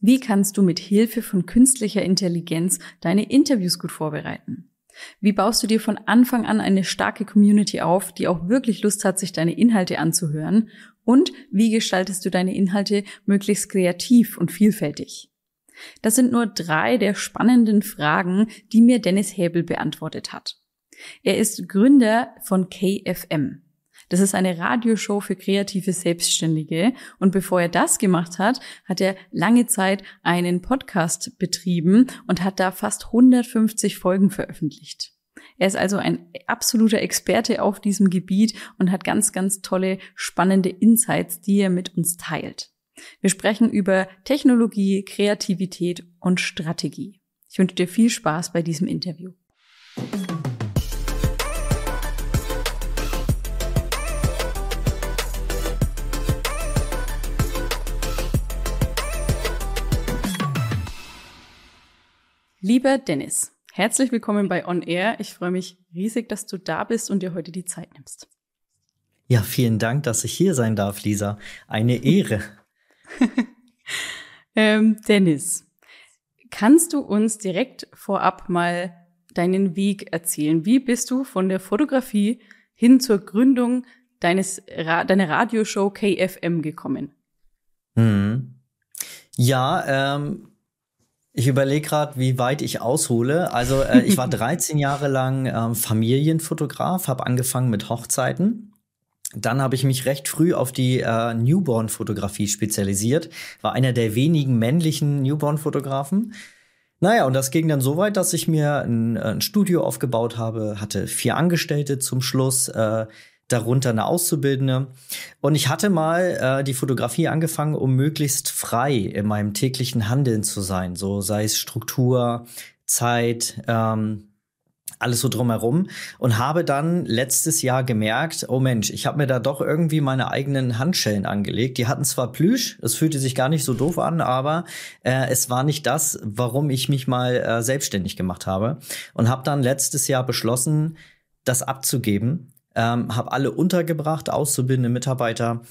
Wie kannst du mit Hilfe von künstlicher Intelligenz deine Interviews gut vorbereiten? Wie baust du dir von Anfang an eine starke Community auf, die auch wirklich Lust hat, sich deine Inhalte anzuhören? Und wie gestaltest du deine Inhalte möglichst kreativ und vielfältig? Das sind nur drei der spannenden Fragen, die mir Dennis Häbel beantwortet hat. Er ist Gründer von KFM. Das ist eine Radioshow für kreative Selbstständige. Und bevor er das gemacht hat, hat er lange Zeit einen Podcast betrieben und hat da fast 150 Folgen veröffentlicht. Er ist also ein absoluter Experte auf diesem Gebiet und hat ganz, ganz tolle, spannende Insights, die er mit uns teilt. Wir sprechen über Technologie, Kreativität und Strategie. Ich wünsche dir viel Spaß bei diesem Interview. Lieber Dennis, herzlich willkommen bei On Air. Ich freue mich riesig, dass du da bist und dir heute die Zeit nimmst. Ja, vielen Dank, dass ich hier sein darf, Lisa. Eine Ehre. ähm, Dennis, kannst du uns direkt vorab mal deinen Weg erzählen? Wie bist du von der Fotografie hin zur Gründung deines deiner Radioshow KFM gekommen? Hm. Ja, ähm, ich überlege gerade, wie weit ich aushole. Also äh, ich war 13 Jahre lang ähm, Familienfotograf, habe angefangen mit Hochzeiten. Dann habe ich mich recht früh auf die äh, Newborn-Fotografie spezialisiert, war einer der wenigen männlichen Newborn-Fotografen. Naja, und das ging dann so weit, dass ich mir ein, ein Studio aufgebaut habe, hatte vier Angestellte zum Schluss, äh, darunter eine Auszubildende. Und ich hatte mal äh, die Fotografie angefangen, um möglichst frei in meinem täglichen Handeln zu sein. So sei es Struktur, Zeit, ähm, alles so drumherum und habe dann letztes Jahr gemerkt, oh Mensch, ich habe mir da doch irgendwie meine eigenen Handschellen angelegt. Die hatten zwar Plüsch, es fühlte sich gar nicht so doof an, aber äh, es war nicht das, warum ich mich mal äh, selbstständig gemacht habe und habe dann letztes Jahr beschlossen, das abzugeben ähm, habe alle untergebracht, auszubildende Mitarbeiter.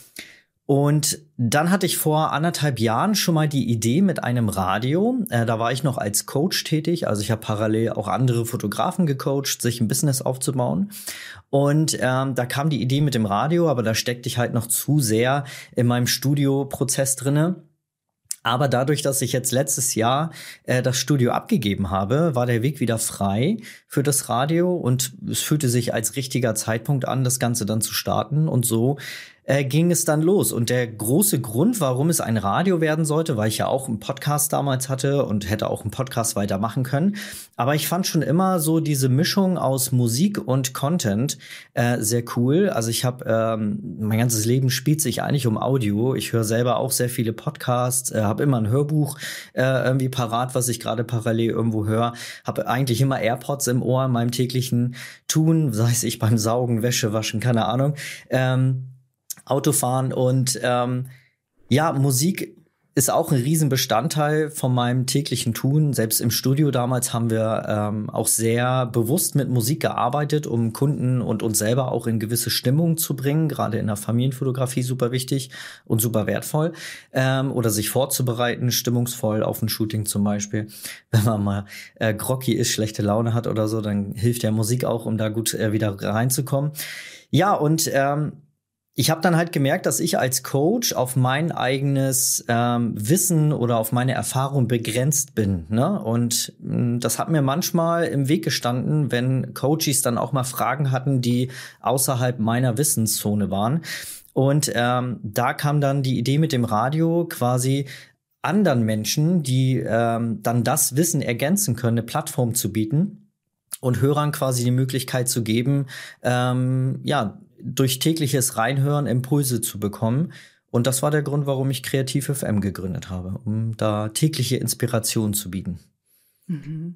Und dann hatte ich vor anderthalb Jahren schon mal die Idee mit einem Radio. Äh, da war ich noch als Coach tätig. Also ich habe parallel auch andere Fotografen gecoacht, sich ein Business aufzubauen. Und ähm, da kam die Idee mit dem Radio, aber da steckte ich halt noch zu sehr in meinem Studioprozess drinne. Aber dadurch, dass ich jetzt letztes Jahr äh, das Studio abgegeben habe, war der Weg wieder frei für das Radio und es fühlte sich als richtiger Zeitpunkt an, das Ganze dann zu starten. Und so äh, ging es dann los. Und der große Grund, warum es ein Radio werden sollte, weil ich ja auch einen Podcast damals hatte und hätte auch einen Podcast weitermachen können. Aber ich fand schon immer so diese Mischung aus Musik und Content äh, sehr cool. Also ich habe ähm, mein ganzes Leben spielt sich eigentlich um Audio. Ich höre selber auch sehr viele Podcasts, äh, habe immer ein Hörbuch äh, irgendwie parat, was ich gerade parallel irgendwo höre. Habe eigentlich immer AirPods im Ohr in meinem täglichen Tun, sei es ich beim Saugen, Wäsche waschen, keine Ahnung. Ähm, Autofahren und ähm, ja, Musik ist auch ein Riesenbestandteil von meinem täglichen Tun. Selbst im Studio damals haben wir ähm, auch sehr bewusst mit Musik gearbeitet, um Kunden und uns selber auch in gewisse Stimmung zu bringen. Gerade in der Familienfotografie super wichtig und super wertvoll. Ähm, oder sich vorzubereiten, stimmungsvoll auf ein Shooting zum Beispiel. Wenn man mal äh, groggy ist, schlechte Laune hat oder so, dann hilft ja Musik auch, um da gut äh, wieder reinzukommen. Ja, und ähm, ich habe dann halt gemerkt, dass ich als Coach auf mein eigenes ähm, Wissen oder auf meine Erfahrung begrenzt bin. Ne? Und mh, hm, das hat mir manchmal im Weg gestanden, wenn Coaches dann auch mal Fragen hatten, die außerhalb meiner Wissenszone waren. Und ähm, da kam dann die Idee mit dem Radio quasi anderen Menschen, die ähm, dann das Wissen ergänzen können, eine Plattform zu bieten und Hörern quasi die Möglichkeit zu geben, ähm, ja, durch tägliches Reinhören Impulse zu bekommen. Und das war der Grund, warum ich Kreativ FM gegründet habe, um da tägliche Inspiration zu bieten. Mhm.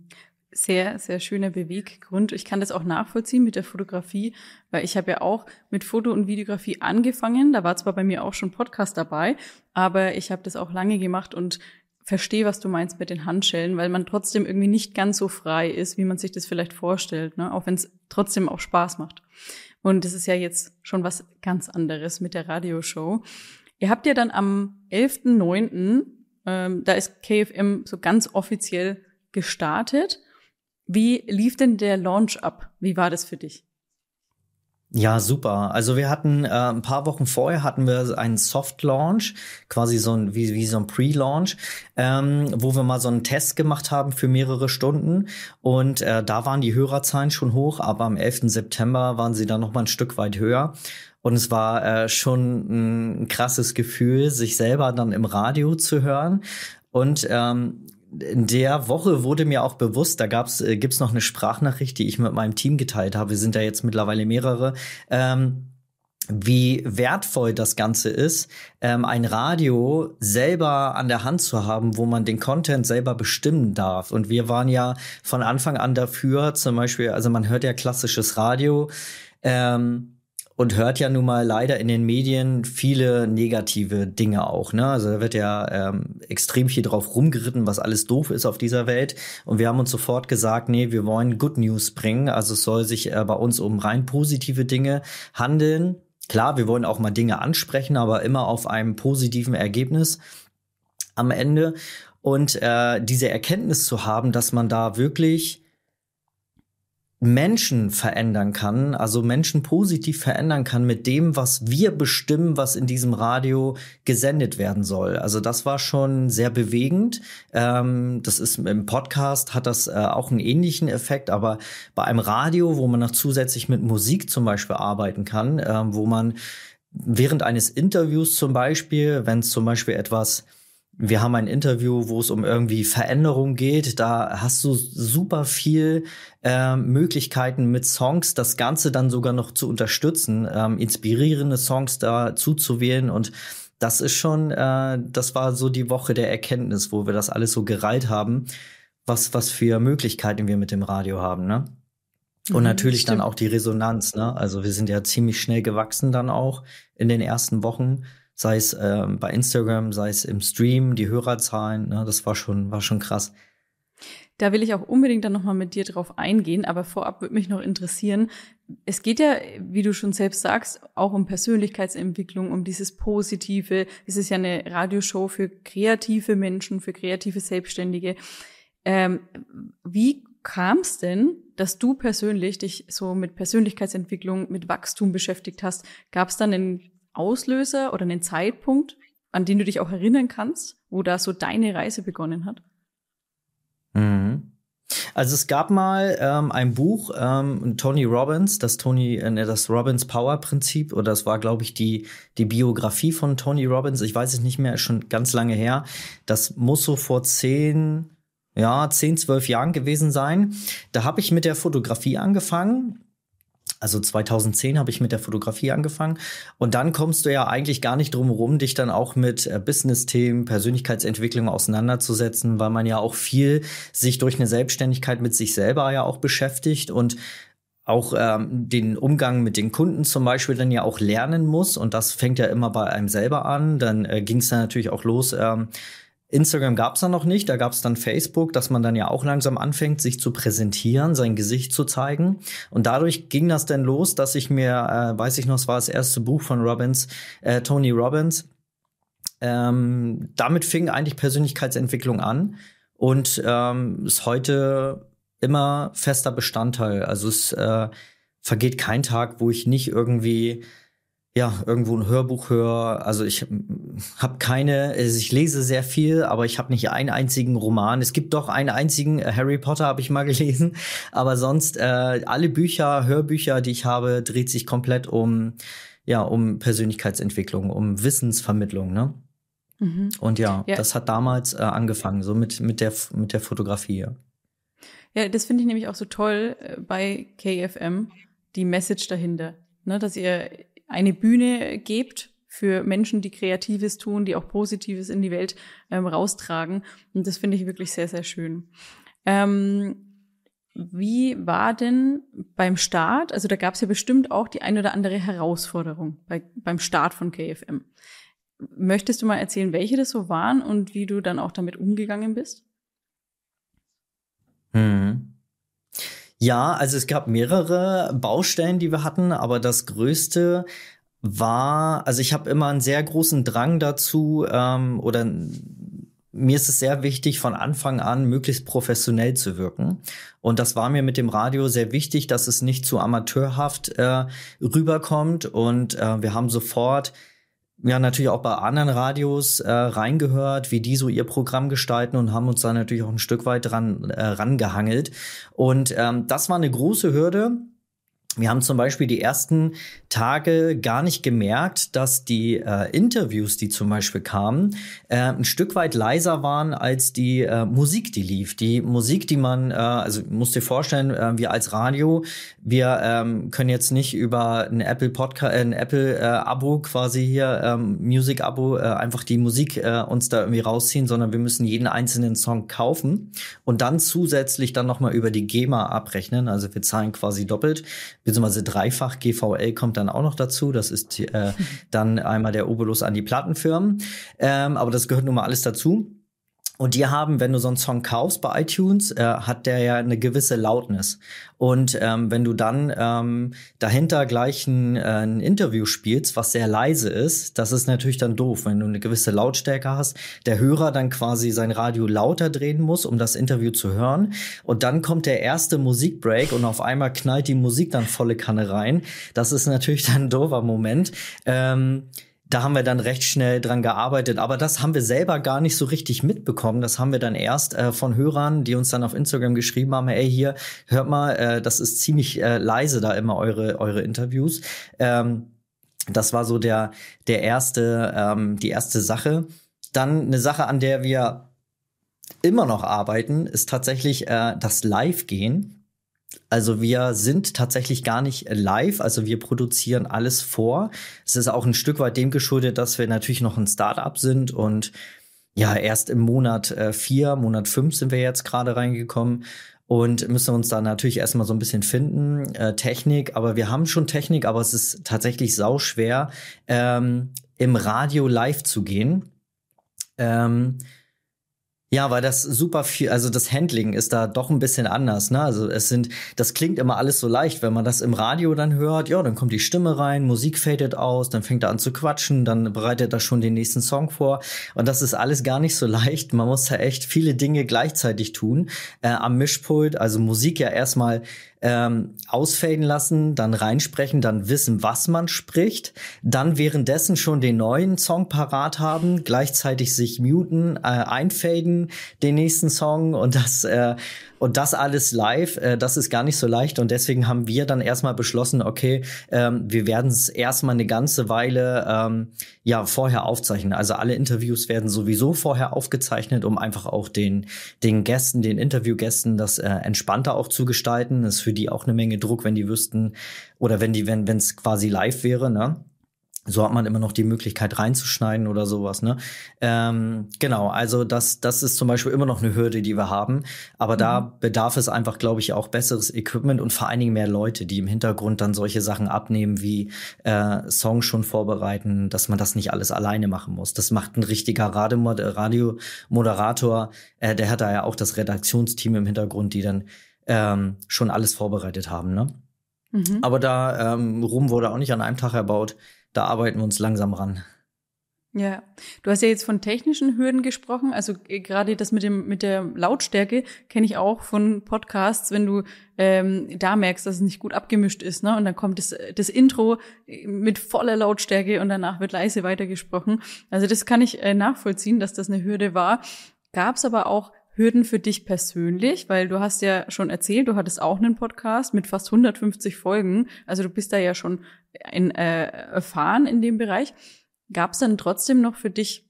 Sehr, sehr schöner Beweggrund. Ich kann das auch nachvollziehen mit der Fotografie, weil ich habe ja auch mit Foto- und Videografie angefangen. Da war zwar bei mir auch schon Podcast dabei, aber ich habe das auch lange gemacht und verstehe, was du meinst mit den Handschellen, weil man trotzdem irgendwie nicht ganz so frei ist, wie man sich das vielleicht vorstellt, ne? auch wenn es trotzdem auch Spaß macht. Und das ist ja jetzt schon was ganz anderes mit der Radioshow. Ihr habt ja dann am 11.09. Ähm, da ist KFM so ganz offiziell gestartet. Wie lief denn der Launch ab? Wie war das für dich? Ja, super. Also wir hatten äh, ein paar Wochen vorher hatten wir einen Soft Launch, quasi so ein wie, wie so ein Pre-Launch, ähm, wo wir mal so einen Test gemacht haben für mehrere Stunden und äh, da waren die Hörerzahlen schon hoch, aber am 11. September waren sie dann noch mal ein Stück weit höher. Und es war äh, schon ein krasses Gefühl, sich selber dann im Radio zu hören. Und ähm, in der Woche wurde mir auch bewusst, da gab's, äh, gibt's noch eine Sprachnachricht, die ich mit meinem Team geteilt habe. Wir sind ja jetzt mittlerweile mehrere. Ähm, wie wertvoll das Ganze ist, ähm, ein Radio selber an der Hand zu haben, wo man den Content selber bestimmen darf. Und wir waren ja von Anfang an dafür, zum Beispiel, also man hört ja klassisches Radio. Ähm, und hört ja nun mal leider in den Medien viele negative Dinge auch. Ne? Also da wird ja ähm, extrem viel drauf rumgeritten, was alles doof ist auf dieser Welt. Und wir haben uns sofort gesagt, nee, wir wollen Good News bringen. Also es soll sich äh, bei uns um rein positive Dinge handeln. Klar, wir wollen auch mal Dinge ansprechen, aber immer auf einem positiven Ergebnis am Ende. Und äh, diese Erkenntnis zu haben, dass man da wirklich Menschen verändern kann, also Menschen positiv verändern kann mit dem, was wir bestimmen, was in diesem Radio gesendet werden soll. Also das war schon sehr bewegend. Ähm, das ist im Podcast hat das äh, auch einen ähnlichen Effekt, aber bei einem Radio, wo man noch zusätzlich mit Musik zum Beispiel arbeiten kann, äh, wo man während eines Interviews zum Beispiel, wenn es zum Beispiel etwas wir haben ein Interview, wo es um irgendwie Veränderung geht. Da hast du super viel äh, Möglichkeiten mit Songs, das Ganze dann sogar noch zu unterstützen, ähm, inspirierende Songs da zuzuwählen und das ist schon, äh, das war so die Woche der Erkenntnis, wo wir das alles so gereiht haben, was, was für Möglichkeiten wir mit dem Radio haben, ne? Und mhm, natürlich dann auch die Resonanz, ne? Also wir sind ja ziemlich schnell gewachsen dann auch in den ersten Wochen sei es äh, bei Instagram, sei es im Stream, die Hörerzahlen, ne, das war schon, war schon krass. Da will ich auch unbedingt dann nochmal mit dir drauf eingehen, aber vorab würde mich noch interessieren, es geht ja, wie du schon selbst sagst, auch um Persönlichkeitsentwicklung, um dieses Positive. Es ist ja eine Radioshow für kreative Menschen, für kreative Selbstständige. Ähm, wie kam es denn, dass du persönlich dich so mit Persönlichkeitsentwicklung, mit Wachstum beschäftigt hast? Gab es dann einen Auslöser oder einen Zeitpunkt, an den du dich auch erinnern kannst, wo da so deine Reise begonnen hat? Mhm. Also es gab mal ähm, ein Buch, ähm, Tony Robbins, das Tony, äh, ne, das Robbins Power Prinzip, oder das war, glaube ich, die, die Biografie von Tony Robbins. Ich weiß es nicht mehr, schon ganz lange her. Das muss so vor zehn, ja, zehn, zwölf Jahren gewesen sein. Da habe ich mit der Fotografie angefangen also 2010 habe ich mit der Fotografie angefangen und dann kommst du ja eigentlich gar nicht drum herum, dich dann auch mit äh, Business-Themen, Persönlichkeitsentwicklung auseinanderzusetzen, weil man ja auch viel sich durch eine Selbstständigkeit mit sich selber ja auch beschäftigt und auch ähm, den Umgang mit den Kunden zum Beispiel dann ja auch lernen muss und das fängt ja immer bei einem selber an. Dann äh, ging es dann natürlich auch los. Ähm, Instagram gab es dann noch nicht, da gab es dann Facebook, dass man dann ja auch langsam anfängt, sich zu präsentieren, sein Gesicht zu zeigen. Und dadurch ging das dann los, dass ich mir, äh, weiß ich noch, es war das erste Buch von Robbins, äh, Tony Robbins. Ähm, damit fing eigentlich Persönlichkeitsentwicklung an und ähm, ist heute immer fester Bestandteil. Also es äh, vergeht kein Tag, wo ich nicht irgendwie ja, irgendwo ein Hörbuch höre. Also ich habe keine, also ich lese sehr viel, aber ich habe nicht einen einzigen Roman. Es gibt doch einen einzigen, äh, Harry Potter habe ich mal gelesen, aber sonst äh, alle Bücher, Hörbücher, die ich habe, dreht sich komplett um, ja, um Persönlichkeitsentwicklung, um Wissensvermittlung, ne? Mhm. Und ja, ja, das hat damals äh, angefangen, so mit, mit, der, mit der Fotografie. Ja, ja das finde ich nämlich auch so toll äh, bei KFM, die Message dahinter. Ne, dass ihr eine Bühne gebt für Menschen, die Kreatives tun, die auch Positives in die Welt ähm, raustragen. Und das finde ich wirklich sehr, sehr schön. Ähm, wie war denn beim Start, also da gab es ja bestimmt auch die ein oder andere Herausforderung bei, beim Start von KFM. Möchtest du mal erzählen, welche das so waren und wie du dann auch damit umgegangen bist? Hm. Ja, also es gab mehrere Baustellen, die wir hatten, aber das größte war, also ich habe immer einen sehr großen Drang dazu ähm, oder mir ist es sehr wichtig, von Anfang an möglichst professionell zu wirken. Und das war mir mit dem Radio sehr wichtig, dass es nicht zu amateurhaft äh, rüberkommt. Und äh, wir haben sofort ja natürlich auch bei anderen Radios äh, reingehört, wie die so ihr Programm gestalten und haben uns da natürlich auch ein Stück weit dran äh, rangehangelt. Und ähm, das war eine große Hürde wir haben zum Beispiel die ersten Tage gar nicht gemerkt, dass die äh, Interviews, die zum Beispiel kamen, äh, ein Stück weit leiser waren als die äh, Musik, die lief. Die Musik, die man, äh, also musst dir vorstellen, äh, wir als Radio, wir ähm, können jetzt nicht über ein Apple Podcast, äh, ein Apple äh, Abo quasi hier, ähm, Music Abo, äh, einfach die Musik äh, uns da irgendwie rausziehen, sondern wir müssen jeden einzelnen Song kaufen und dann zusätzlich dann nochmal über die GEMA abrechnen. Also wir zahlen quasi doppelt beziehungsweise dreifach GVL kommt dann auch noch dazu. Das ist äh, dann einmal der Obolus an die Plattenfirmen. Ähm, aber das gehört nun mal alles dazu. Und die haben, wenn du so einen Song kaufst bei iTunes, äh, hat der ja eine gewisse Lautness. Und ähm, wenn du dann ähm, dahinter gleich ein, äh, ein Interview spielst, was sehr leise ist, das ist natürlich dann doof, wenn du eine gewisse Lautstärke hast, der Hörer dann quasi sein Radio lauter drehen muss, um das Interview zu hören. Und dann kommt der erste Musikbreak und auf einmal knallt die Musik dann volle Kanne rein. Das ist natürlich dann ein doofer Moment. Ähm, da haben wir dann recht schnell dran gearbeitet. Aber das haben wir selber gar nicht so richtig mitbekommen. Das haben wir dann erst äh, von Hörern, die uns dann auf Instagram geschrieben haben, ey, hier, hört mal, äh, das ist ziemlich äh, leise da immer eure, eure Interviews. Ähm, das war so der, der erste, ähm, die erste Sache. Dann eine Sache, an der wir immer noch arbeiten, ist tatsächlich äh, das Live-Gehen. Also wir sind tatsächlich gar nicht live, also wir produzieren alles vor. Es ist auch ein Stück weit dem geschuldet, dass wir natürlich noch ein Startup sind und ja, erst im Monat äh, vier, Monat fünf sind wir jetzt gerade reingekommen und müssen uns da natürlich erstmal so ein bisschen finden, äh, Technik, aber wir haben schon Technik, aber es ist tatsächlich sau schwer, ähm, im Radio live zu gehen. Ähm, ja, weil das super viel, also das Handling ist da doch ein bisschen anders, ne? Also es sind, das klingt immer alles so leicht, wenn man das im Radio dann hört, ja, dann kommt die Stimme rein, Musik fadet aus, dann fängt er an zu quatschen, dann bereitet er schon den nächsten Song vor. Und das ist alles gar nicht so leicht. Man muss da echt viele Dinge gleichzeitig tun. Äh, am Mischpult, also Musik ja erstmal ähm, ausfaden lassen, dann reinsprechen, dann wissen, was man spricht, dann währenddessen schon den neuen Song parat haben, gleichzeitig sich muten, äh, einfaden, den nächsten Song und das äh, und das alles live, äh, das ist gar nicht so leicht. Und deswegen haben wir dann erstmal beschlossen, okay, ähm, wir werden es erstmal eine ganze Weile ähm, ja vorher aufzeichnen. Also alle Interviews werden sowieso vorher aufgezeichnet, um einfach auch den, den Gästen, den Interviewgästen das äh, entspannter auch zu gestalten. Das ist für die auch eine Menge Druck, wenn die wüssten, oder wenn die, wenn es quasi live wäre, ne? So hat man immer noch die Möglichkeit reinzuschneiden oder sowas. Ne? Ähm, genau, also das, das ist zum Beispiel immer noch eine Hürde, die wir haben. Aber mhm. da bedarf es einfach, glaube ich, auch besseres Equipment und vor allen Dingen mehr Leute, die im Hintergrund dann solche Sachen abnehmen, wie äh, Songs schon vorbereiten, dass man das nicht alles alleine machen muss. Das macht ein richtiger Radiomoderator, äh, der hat da ja auch das Redaktionsteam im Hintergrund, die dann ähm, schon alles vorbereitet haben. Ne? Mhm. Aber da ähm, Rum wurde auch nicht an einem Tag erbaut da arbeiten wir uns langsam ran. Ja, du hast ja jetzt von technischen Hürden gesprochen. Also äh, gerade das mit dem mit der Lautstärke kenne ich auch von Podcasts, wenn du ähm, da merkst, dass es nicht gut abgemischt ist, ne? Und dann kommt das, das Intro mit voller Lautstärke und danach wird leise weitergesprochen. Also das kann ich äh, nachvollziehen, dass das eine Hürde war. Gab es aber auch Hürden für dich persönlich, weil du hast ja schon erzählt, du hattest auch einen Podcast mit fast 150 Folgen. Also du bist da ja schon in, äh, erfahren in dem Bereich. Gab es dann trotzdem noch für dich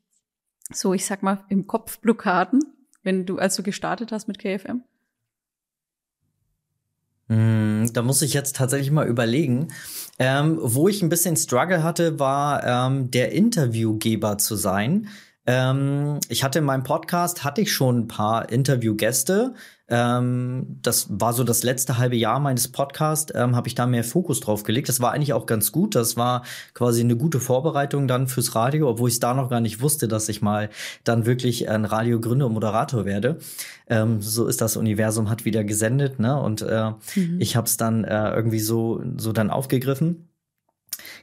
so, ich sag mal, im Kopf Blockaden, wenn du, als du gestartet hast mit KFM? Hm, da muss ich jetzt tatsächlich mal überlegen. Ähm, wo ich ein bisschen Struggle hatte, war ähm, der Interviewgeber zu sein. Ähm, ich hatte in meinem Podcast, hatte ich schon ein paar Interviewgäste. Ähm, das war so das letzte halbe Jahr meines Podcasts, ähm, habe ich da mehr Fokus drauf gelegt. Das war eigentlich auch ganz gut. Das war quasi eine gute Vorbereitung dann fürs Radio, obwohl ich da noch gar nicht wusste, dass ich mal dann wirklich ein Radiogründer und Moderator werde. Ähm, so ist das Universum hat wieder gesendet, ne? Und äh, mhm. ich habe es dann äh, irgendwie so so dann aufgegriffen.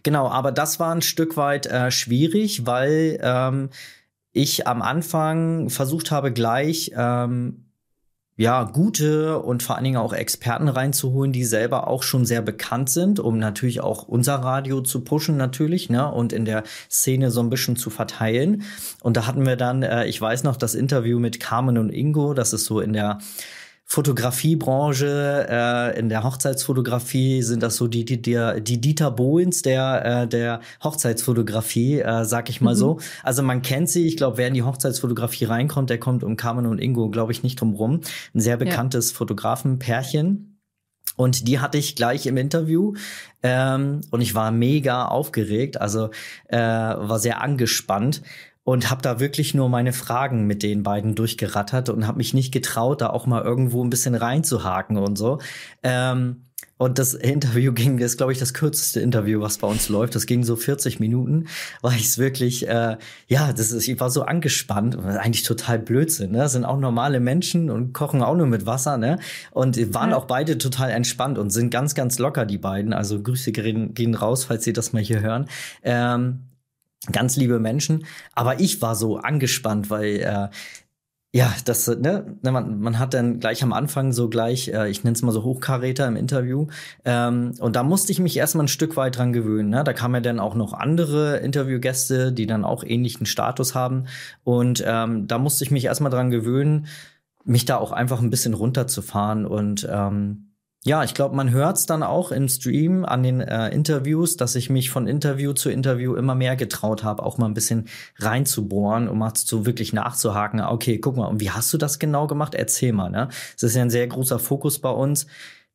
Genau, aber das war ein Stück weit äh, schwierig, weil ähm, ich am Anfang versucht habe, gleich ähm, ja, gute und vor allen Dingen auch Experten reinzuholen, die selber auch schon sehr bekannt sind, um natürlich auch unser Radio zu pushen natürlich, ne, und in der Szene so ein bisschen zu verteilen. Und da hatten wir dann, äh, ich weiß noch, das Interview mit Carmen und Ingo, das ist so in der Fotografiebranche, äh, in der Hochzeitsfotografie sind das so die, die, die, die Dieter Bohens der, äh, der Hochzeitsfotografie, äh, sag ich mal mhm. so. Also man kennt sie, ich glaube, wer in die Hochzeitsfotografie reinkommt, der kommt um Carmen und Ingo, glaube ich, nicht drum rum. Ein sehr bekanntes ja. Fotografenpärchen. Und die hatte ich gleich im Interview ähm, und ich war mega aufgeregt, also äh, war sehr angespannt und habe da wirklich nur meine Fragen mit den beiden durchgerattert und habe mich nicht getraut, da auch mal irgendwo ein bisschen reinzuhaken und so. Ähm, und das Interview ging, das ist, glaube ich, das kürzeste Interview, was bei uns läuft. Das ging so 40 Minuten, weil ich es wirklich, äh, ja, das ist, ich war so angespannt. Eigentlich total Blödsinn, ne? Das sind auch normale Menschen und kochen auch nur mit Wasser, ne? Und waren ja. auch beide total entspannt und sind ganz, ganz locker, die beiden. Also Grüße gehen, gehen raus, falls Sie das mal hier hören. Ähm, ganz liebe Menschen. Aber ich war so angespannt, weil äh, ja, das, ne, ne, man, man hat dann gleich am Anfang so gleich, äh, ich nenne es mal so Hochkaräter im Interview. Ähm, und da musste ich mich erstmal ein Stück weit dran gewöhnen. Ne? Da kamen ja dann auch noch andere Interviewgäste, die dann auch ähnlichen Status haben. Und ähm, da musste ich mich erstmal dran gewöhnen, mich da auch einfach ein bisschen runterzufahren und ähm, ja, ich glaube, man hört es dann auch im Stream an den äh, Interviews, dass ich mich von Interview zu Interview immer mehr getraut habe, auch mal ein bisschen reinzubohren, um mal so wirklich nachzuhaken. Okay, guck mal, und wie hast du das genau gemacht? Erzähl mal. Ne? Es ist ja ein sehr großer Fokus bei uns,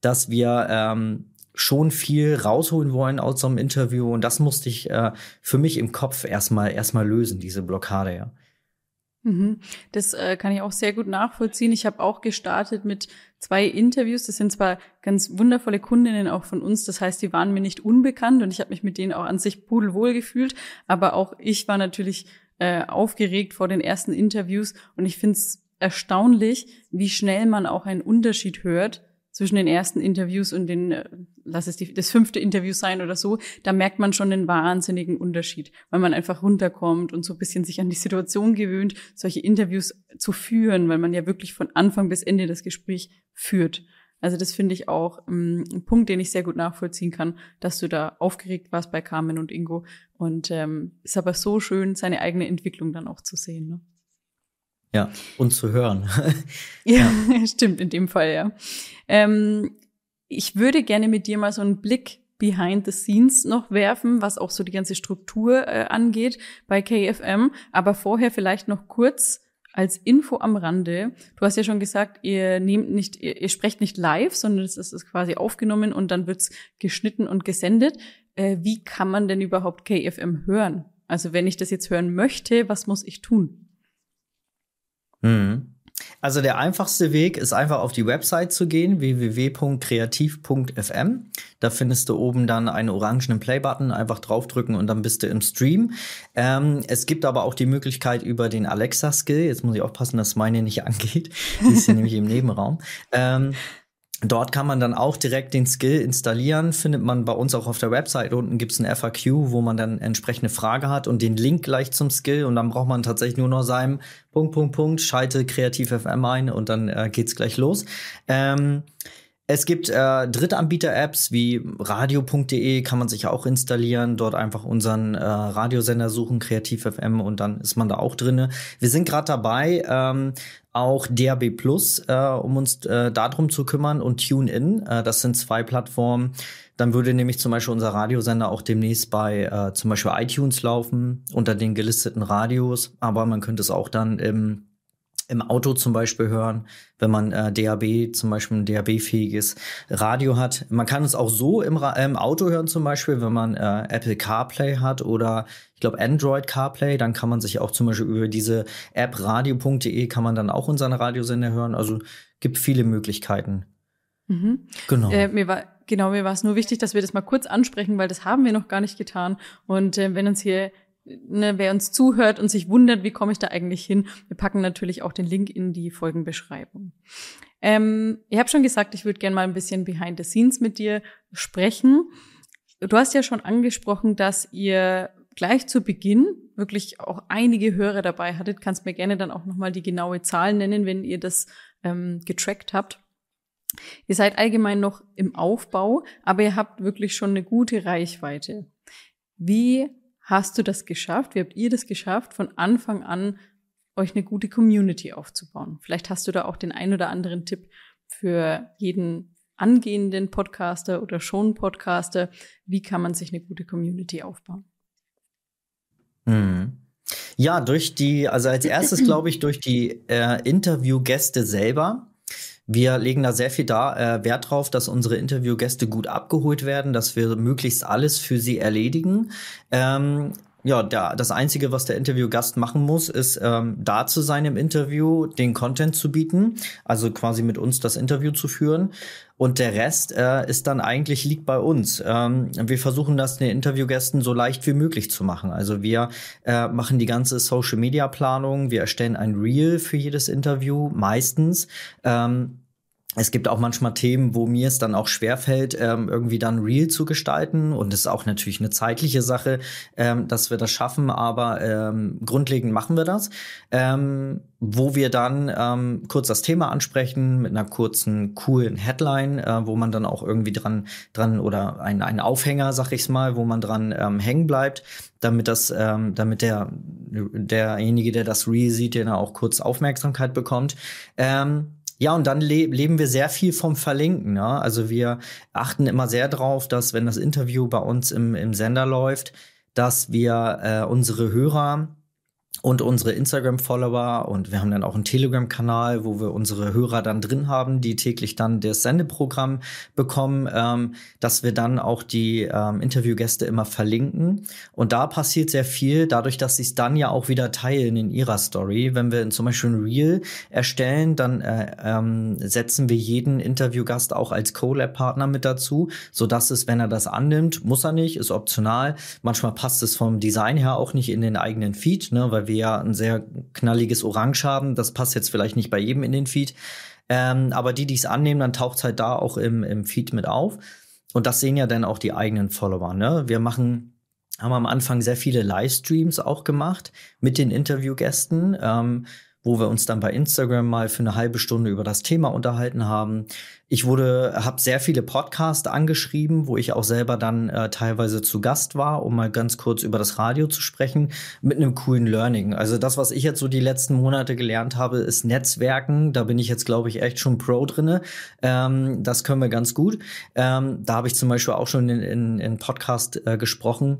dass wir ähm, schon viel rausholen wollen aus so einem Interview und das musste ich äh, für mich im Kopf erstmal erstmal lösen, diese Blockade. Ja. Mhm. Das äh, kann ich auch sehr gut nachvollziehen. Ich habe auch gestartet mit zwei Interviews. Das sind zwar ganz wundervolle Kundinnen auch von uns. Das heißt, die waren mir nicht unbekannt und ich habe mich mit denen auch an sich pudelwohl gefühlt. Aber auch ich war natürlich äh, aufgeregt vor den ersten Interviews und ich finde es erstaunlich, wie schnell man auch einen Unterschied hört zwischen den ersten Interviews und den, äh, lass es die, das fünfte Interview sein oder so, da merkt man schon den wahnsinnigen Unterschied, weil man einfach runterkommt und so ein bisschen sich an die Situation gewöhnt, solche Interviews zu führen, weil man ja wirklich von Anfang bis Ende das Gespräch führt. Also das finde ich auch ähm, ein Punkt, den ich sehr gut nachvollziehen kann, dass du da aufgeregt warst bei Carmen und Ingo. Und ähm, ist aber so schön, seine eigene Entwicklung dann auch zu sehen. Ne? Ja, und zu hören. ja, ja, stimmt in dem Fall, ja. Ähm, ich würde gerne mit dir mal so einen Blick behind the scenes noch werfen, was auch so die ganze Struktur äh, angeht bei KFM. Aber vorher vielleicht noch kurz als Info am Rande. Du hast ja schon gesagt, ihr nehmt nicht, ihr, ihr sprecht nicht live, sondern es ist quasi aufgenommen und dann wird's geschnitten und gesendet. Äh, wie kann man denn überhaupt KFM hören? Also wenn ich das jetzt hören möchte, was muss ich tun? Mhm. Also der einfachste Weg ist einfach auf die Website zu gehen, www.kreativ.fm. Da findest du oben dann einen orangenen Play-Button, einfach draufdrücken und dann bist du im Stream. Ähm, es gibt aber auch die Möglichkeit über den Alexa-Skill, jetzt muss ich aufpassen, dass meine nicht angeht, die ist hier nämlich im Nebenraum. Ähm, Dort kann man dann auch direkt den Skill installieren. Findet man bei uns auch auf der Website. Unten gibt es ein FAQ, wo man dann entsprechende Frage hat und den Link gleich zum Skill. Und dann braucht man tatsächlich nur noch seinem Punkt, Punkt, Punkt, schalte Kreativ FM ein und dann äh, geht's gleich los. Ähm, es gibt äh, Drittanbieter-Apps wie radio.de kann man sich auch installieren, dort einfach unseren äh, Radiosender suchen, Kreativ FM und dann ist man da auch drinne. Wir sind gerade dabei, ähm, auch DAB Plus, äh, um uns äh, darum zu kümmern und TuneIn. Äh, das sind zwei Plattformen. Dann würde nämlich zum Beispiel unser Radiosender auch demnächst bei äh, zum Beispiel iTunes laufen unter den gelisteten Radios, aber man könnte es auch dann im im Auto zum Beispiel hören, wenn man äh, DAB, zum Beispiel ein DAB-fähiges Radio hat. Man kann es auch so im, Ra im Auto hören, zum Beispiel, wenn man äh, Apple CarPlay hat oder ich glaube Android CarPlay, dann kann man sich auch zum Beispiel über diese App radio.de kann man dann auch unseren Radiosender hören. Also gibt viele Möglichkeiten. Mhm. Genau. Äh, mir war genau mir war es nur wichtig, dass wir das mal kurz ansprechen, weil das haben wir noch gar nicht getan. Und äh, wenn uns hier ne, wer uns zuhört und sich wundert, wie komme ich da eigentlich hin, wir packen natürlich auch den Link in die Folgenbeschreibung. Ähm, ich habe schon gesagt, ich würde gerne mal ein bisschen behind the scenes mit dir sprechen. Du hast ja schon angesprochen, dass ihr gleich zu Beginn wirklich auch einige Hörer dabei hattet. Kannst mir gerne dann auch nochmal die genaue Zahl nennen, wenn ihr das ähm, getrackt habt. Ihr seid allgemein noch im Aufbau, aber ihr habt wirklich schon eine gute Reichweite. Wie hast du das geschafft? Wie habt ihr das geschafft, von Anfang an euch eine gute Community aufzubauen? Vielleicht hast du da auch den ein oder anderen Tipp für jeden angehenden Podcaster oder schon Podcaster. Wie kann man sich eine gute Community aufbauen? Mhm. Ja, durch die, also als erstes glaube ich, durch die äh, Interviewgäste selber. Wir legen da sehr viel da, äh, Wert drauf, dass unsere Interviewgäste gut abgeholt werden, dass wir möglichst alles für sie erledigen. Ähm, ja, der, das Einzige, was der Interviewgast machen muss, ist ähm, da zu sein im Interview, den Content zu bieten, also quasi mit uns das Interview zu führen. Und der Rest äh, ist dann eigentlich liegt bei uns. Ähm, wir versuchen das den Interviewgästen so leicht wie möglich zu machen. Also wir äh, machen die ganze Social Media Planung, wir erstellen ein Reel für jedes Interview, meistens. Ähm, es gibt auch manchmal Themen, wo mir es dann auch schwerfällt, ähm, irgendwie dann real zu gestalten. Und es ist auch natürlich eine zeitliche Sache, ähm, dass wir das schaffen, aber ähm, grundlegend machen wir das. Ähm, wo wir dann ähm, kurz das Thema ansprechen mit einer kurzen, coolen Headline, äh, wo man dann auch irgendwie dran, dran oder ein, ein Aufhänger, sag ich's mal, wo man dran ähm, hängen bleibt, damit das, ähm, damit der, derjenige, der das Real sieht, der auch kurz Aufmerksamkeit bekommt. Ähm, ja, und dann le leben wir sehr viel vom Verlinken. Ja? Also wir achten immer sehr drauf, dass wenn das Interview bei uns im, im Sender läuft, dass wir äh, unsere Hörer und unsere Instagram-Follower und wir haben dann auch einen Telegram-Kanal, wo wir unsere Hörer dann drin haben, die täglich dann das Sendeprogramm bekommen, ähm, dass wir dann auch die ähm, Interviewgäste immer verlinken. Und da passiert sehr viel, dadurch, dass sie es dann ja auch wieder teilen in ihrer Story. Wenn wir zum Beispiel ein Reel erstellen, dann äh, ähm, setzen wir jeden Interviewgast auch als Collab-Partner mit dazu, so dass es, wenn er das annimmt, muss er nicht, ist optional. Manchmal passt es vom Design her auch nicht in den eigenen Feed, ne, weil wir ja ein sehr knalliges Orange haben. Das passt jetzt vielleicht nicht bei jedem in den Feed. Ähm, aber die, die es annehmen, dann taucht halt da auch im, im Feed mit auf. Und das sehen ja dann auch die eigenen Follower. Ne? Wir machen haben am Anfang sehr viele Livestreams auch gemacht mit den Interviewgästen. Ähm, wo wir uns dann bei Instagram mal für eine halbe Stunde über das Thema unterhalten haben. Ich wurde, habe sehr viele Podcasts angeschrieben, wo ich auch selber dann äh, teilweise zu Gast war, um mal ganz kurz über das Radio zu sprechen, mit einem coolen Learning. Also das, was ich jetzt so die letzten Monate gelernt habe, ist Netzwerken. Da bin ich jetzt, glaube ich, echt schon Pro drinne. Ähm, das können wir ganz gut. Ähm, da habe ich zum Beispiel auch schon in, in, in Podcast äh, gesprochen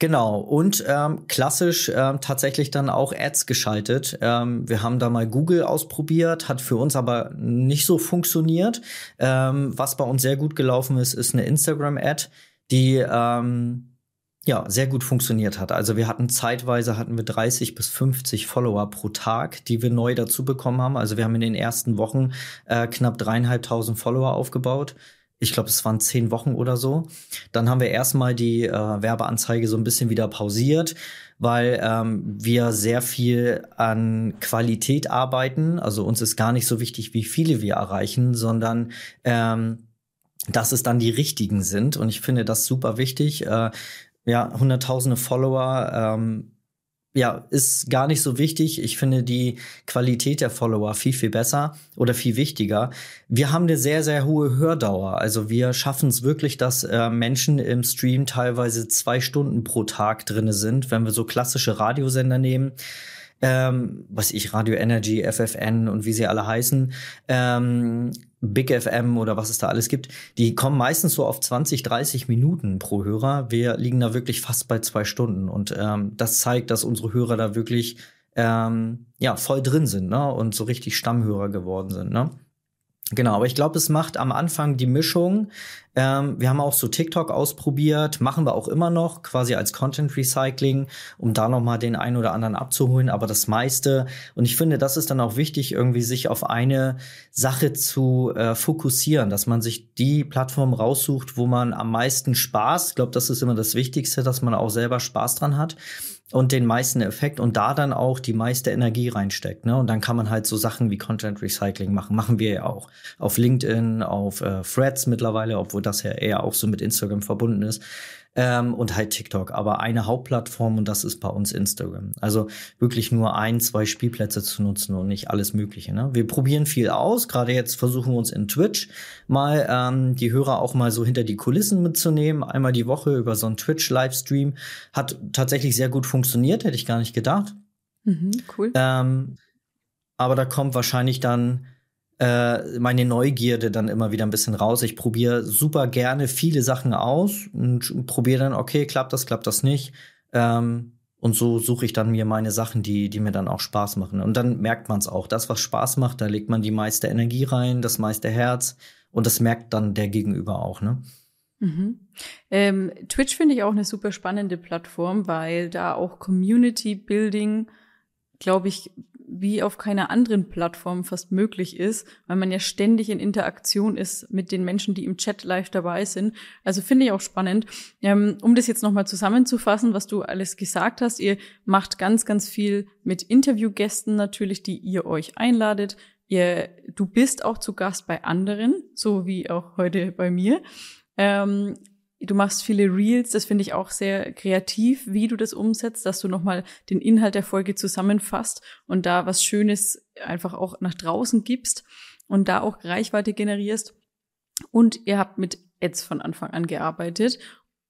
Genau, und ähm, klassisch ähm, tatsächlich dann auch Ads geschaltet. Ähm, wir haben da mal Google ausprobiert, hat für uns aber nicht so funktioniert. Ähm, was bei uns sehr gut gelaufen ist, ist eine Instagram-Ad, die ähm, ja sehr gut funktioniert hat. Also wir hatten zeitweise hatten wir 30 bis 50 Follower pro Tag, die wir neu dazu bekommen haben. Also wir haben in den ersten Wochen äh, knapp dreieinhalbtausend Follower aufgebaut ich glaube, es waren zehn Wochen oder so. Dann haben wir erstmal die äh, Werbeanzeige so ein bisschen wieder pausiert, weil ähm, wir sehr viel an Qualität arbeiten. Also uns ist gar nicht so wichtig, wie viele wir erreichen, sondern ähm, dass es dann die richtigen sind. Und ich finde das super wichtig. Äh, ja, hunderttausende Follower ähm, ja, ist gar nicht so wichtig. Ich finde die Qualität der Follower viel, viel besser oder viel wichtiger. Wir haben eine sehr, sehr hohe Hördauer. Also wir schaffen es wirklich, dass äh, Menschen im Stream teilweise zwei Stunden pro Tag drinne sind, wenn wir so klassische Radiosender nehmen ähm, was ich, Radio Energy, FFN und wie sie alle heißen, ähm, Big FM oder was es da alles gibt, die kommen meistens so auf 20, 30 Minuten pro Hörer. Wir liegen da wirklich fast bei zwei Stunden und ähm, das zeigt, dass unsere Hörer da wirklich ähm, ja voll drin sind ne? und so richtig Stammhörer geworden sind. Ne? Genau, aber ich glaube, es macht am Anfang die Mischung. Ähm, wir haben auch so TikTok ausprobiert, machen wir auch immer noch, quasi als Content Recycling, um da noch mal den einen oder anderen abzuholen. Aber das meiste und ich finde, das ist dann auch wichtig, irgendwie sich auf eine Sache zu äh, fokussieren, dass man sich die Plattform raussucht, wo man am meisten Spaß. Ich glaube, das ist immer das Wichtigste, dass man auch selber Spaß dran hat und den meisten Effekt und da dann auch die meiste Energie reinsteckt. Ne? Und dann kann man halt so Sachen wie Content Recycling machen. Machen wir ja auch. Auf LinkedIn, auf äh, Threads mittlerweile, obwohl das ja eher auch so mit Instagram verbunden ist. Ähm, und halt TikTok. Aber eine Hauptplattform und das ist bei uns Instagram. Also wirklich nur ein, zwei Spielplätze zu nutzen und nicht alles Mögliche. Ne? Wir probieren viel aus. Gerade jetzt versuchen wir uns in Twitch mal ähm, die Hörer auch mal so hinter die Kulissen mitzunehmen. Einmal die Woche über so einen Twitch-Livestream. Hat tatsächlich sehr gut funktioniert, hätte ich gar nicht gedacht. Mhm, cool. Ähm, aber da kommt wahrscheinlich dann äh, meine Neugierde dann immer wieder ein bisschen raus. Ich probiere super gerne viele Sachen aus und probiere dann, okay, klappt das, klappt das nicht. Ähm, und so suche ich dann mir meine Sachen, die, die mir dann auch Spaß machen. Und dann merkt man es auch. Das, was Spaß macht, da legt man die meiste Energie rein, das meiste Herz. Und das merkt dann der Gegenüber auch, ne? Mhm. Ähm, Twitch finde ich auch eine super spannende Plattform, weil da auch Community Building, glaube ich, wie auf keiner anderen Plattform fast möglich ist, weil man ja ständig in Interaktion ist mit den Menschen, die im Chat live dabei sind. Also finde ich auch spannend. Ähm, um das jetzt nochmal zusammenzufassen, was du alles gesagt hast, ihr macht ganz, ganz viel mit Interviewgästen natürlich, die ihr euch einladet. Ihr, du bist auch zu Gast bei anderen, so wie auch heute bei mir. Ähm, Du machst viele Reels, das finde ich auch sehr kreativ, wie du das umsetzt, dass du nochmal den Inhalt der Folge zusammenfasst und da was Schönes einfach auch nach draußen gibst und da auch Reichweite generierst. Und ihr habt mit Ads von Anfang an gearbeitet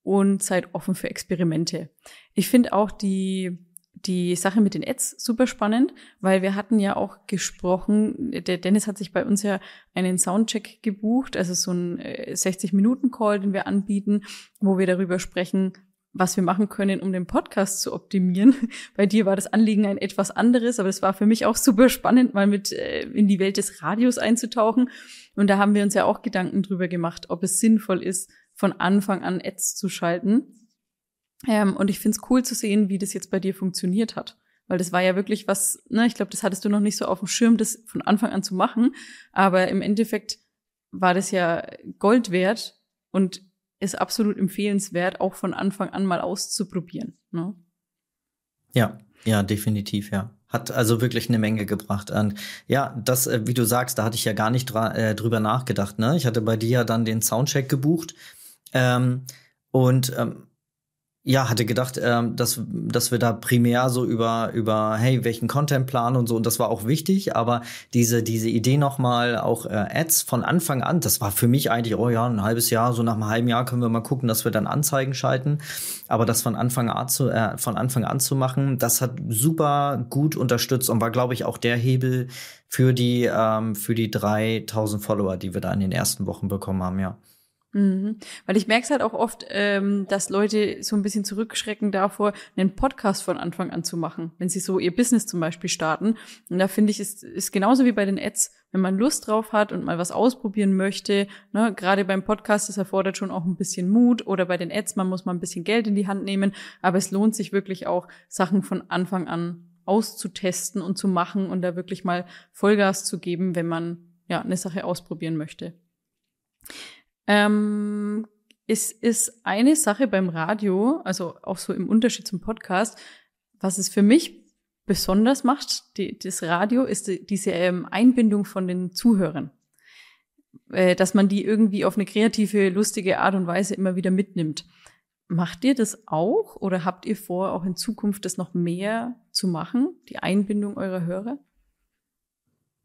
und seid offen für Experimente. Ich finde auch die die Sache mit den Ads super spannend, weil wir hatten ja auch gesprochen, der Dennis hat sich bei uns ja einen Soundcheck gebucht, also so ein 60-Minuten-Call, äh, den wir anbieten, wo wir darüber sprechen, was wir machen können, um den Podcast zu optimieren. Bei dir war das Anliegen ein etwas anderes, aber es war für mich auch super spannend, mal mit äh, in die Welt des Radios einzutauchen. Und da haben wir uns ja auch Gedanken drüber gemacht, ob es sinnvoll ist, von Anfang an Ads zu schalten ähm, und ich finde es cool zu sehen, wie das jetzt bei dir funktioniert hat. Weil das war ja wirklich was, ne, ich glaube, das hattest du noch nicht so auf dem Schirm, das von Anfang an zu machen. Aber im Endeffekt war das ja Gold wert und ist absolut empfehlenswert, auch von Anfang an mal auszuprobieren. Ne? Ja, ja, definitiv, ja. Hat also wirklich eine Menge gebracht. Und ja, das, äh, wie du sagst, da hatte ich ja gar nicht äh, drüber nachgedacht. Ne? Ich hatte bei dir ja dann den Soundcheck gebucht. Ähm, und ähm, ja, hatte gedacht, ähm, dass, dass wir da primär so über, über, hey, welchen Content planen und so, und das war auch wichtig, aber diese, diese Idee nochmal auch äh, Ads von Anfang an, das war für mich eigentlich, oh ja, ein halbes Jahr, so nach einem halben Jahr können wir mal gucken, dass wir dann Anzeigen schalten, aber das von Anfang an zu, äh, von Anfang an zu machen, das hat super gut unterstützt und war, glaube ich, auch der Hebel für die, ähm, für die 3000 Follower, die wir da in den ersten Wochen bekommen haben, ja. Mhm. Weil ich merke es halt auch oft, ähm, dass Leute so ein bisschen zurückschrecken davor, einen Podcast von Anfang an zu machen, wenn sie so ihr Business zum Beispiel starten. Und da finde ich, ist, ist genauso wie bei den Ads, wenn man Lust drauf hat und mal was ausprobieren möchte, ne, gerade beim Podcast, das erfordert schon auch ein bisschen Mut oder bei den Ads, man muss mal ein bisschen Geld in die Hand nehmen, aber es lohnt sich wirklich auch, Sachen von Anfang an auszutesten und zu machen und da wirklich mal Vollgas zu geben, wenn man ja eine Sache ausprobieren möchte. Ähm, es ist eine Sache beim Radio, also auch so im Unterschied zum Podcast, was es für mich besonders macht, die, das Radio, ist die, diese ähm, Einbindung von den Zuhörern. Äh, dass man die irgendwie auf eine kreative, lustige Art und Weise immer wieder mitnimmt. Macht ihr das auch oder habt ihr vor, auch in Zukunft das noch mehr zu machen, die Einbindung eurer Hörer?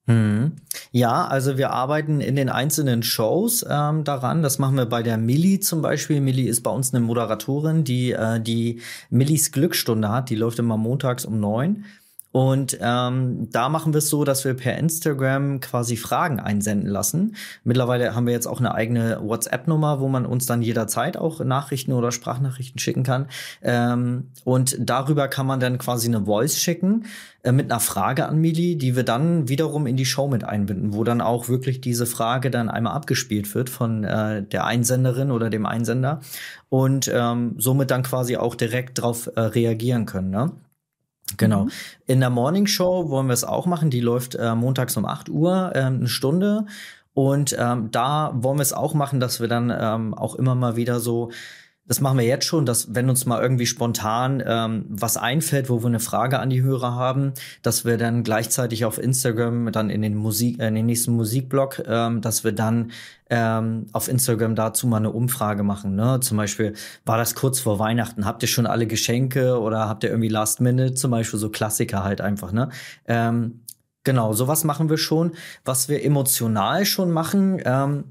Mhm. Ja, also wir arbeiten in den einzelnen Shows ähm, daran. Das machen wir bei der Millie zum Beispiel. Millie ist bei uns eine Moderatorin, die äh, die Millies Glücksstunde hat. Die läuft immer montags um neun. Und ähm, da machen wir es so, dass wir per Instagram quasi Fragen einsenden lassen. Mittlerweile haben wir jetzt auch eine eigene WhatsApp-Nummer, wo man uns dann jederzeit auch Nachrichten oder Sprachnachrichten schicken kann. Ähm, und darüber kann man dann quasi eine Voice schicken äh, mit einer Frage an Mili, die wir dann wiederum in die Show mit einbinden, wo dann auch wirklich diese Frage dann einmal abgespielt wird von äh, der Einsenderin oder dem Einsender und ähm, somit dann quasi auch direkt darauf äh, reagieren können. Ne? Genau. Mhm. In der Morning Show wollen wir es auch machen. Die läuft äh, montags um 8 Uhr, äh, eine Stunde. Und ähm, da wollen wir es auch machen, dass wir dann ähm, auch immer mal wieder so das machen wir jetzt schon, dass wenn uns mal irgendwie spontan ähm, was einfällt, wo wir eine Frage an die Hörer haben, dass wir dann gleichzeitig auf Instagram dann in den Musik, äh, in den nächsten Musikblog, ähm, dass wir dann ähm, auf Instagram dazu mal eine Umfrage machen. Ne? Zum Beispiel, war das kurz vor Weihnachten? Habt ihr schon alle Geschenke oder habt ihr irgendwie Last Minute? Zum Beispiel so Klassiker halt einfach. Ne? Ähm, genau, sowas machen wir schon. Was wir emotional schon machen, ähm,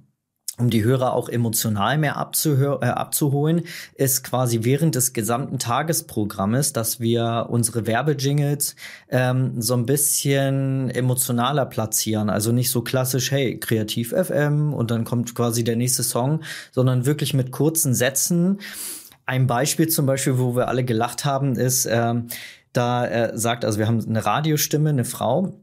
um die Hörer auch emotional mehr äh, abzuholen, ist quasi während des gesamten Tagesprogrammes, dass wir unsere Werbejingles ähm, so ein bisschen emotionaler platzieren. Also nicht so klassisch, hey, Kreativ FM und dann kommt quasi der nächste Song, sondern wirklich mit kurzen Sätzen. Ein Beispiel zum Beispiel, wo wir alle gelacht haben, ist, ähm, da äh, sagt, also wir haben eine Radiostimme, eine Frau,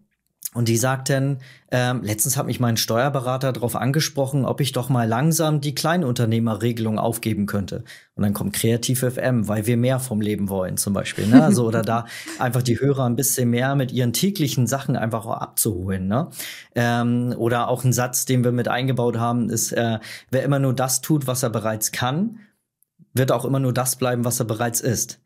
und die sagt dann, ähm, letztens hat mich mein Steuerberater darauf angesprochen, ob ich doch mal langsam die Kleinunternehmerregelung aufgeben könnte. Und dann kommt Kreativ FM, weil wir mehr vom Leben wollen, zum Beispiel. Ne? Also, oder da einfach die Hörer ein bisschen mehr mit ihren täglichen Sachen einfach auch abzuholen. Ne? Ähm, oder auch ein Satz, den wir mit eingebaut haben, ist, äh, wer immer nur das tut, was er bereits kann, wird auch immer nur das bleiben, was er bereits ist.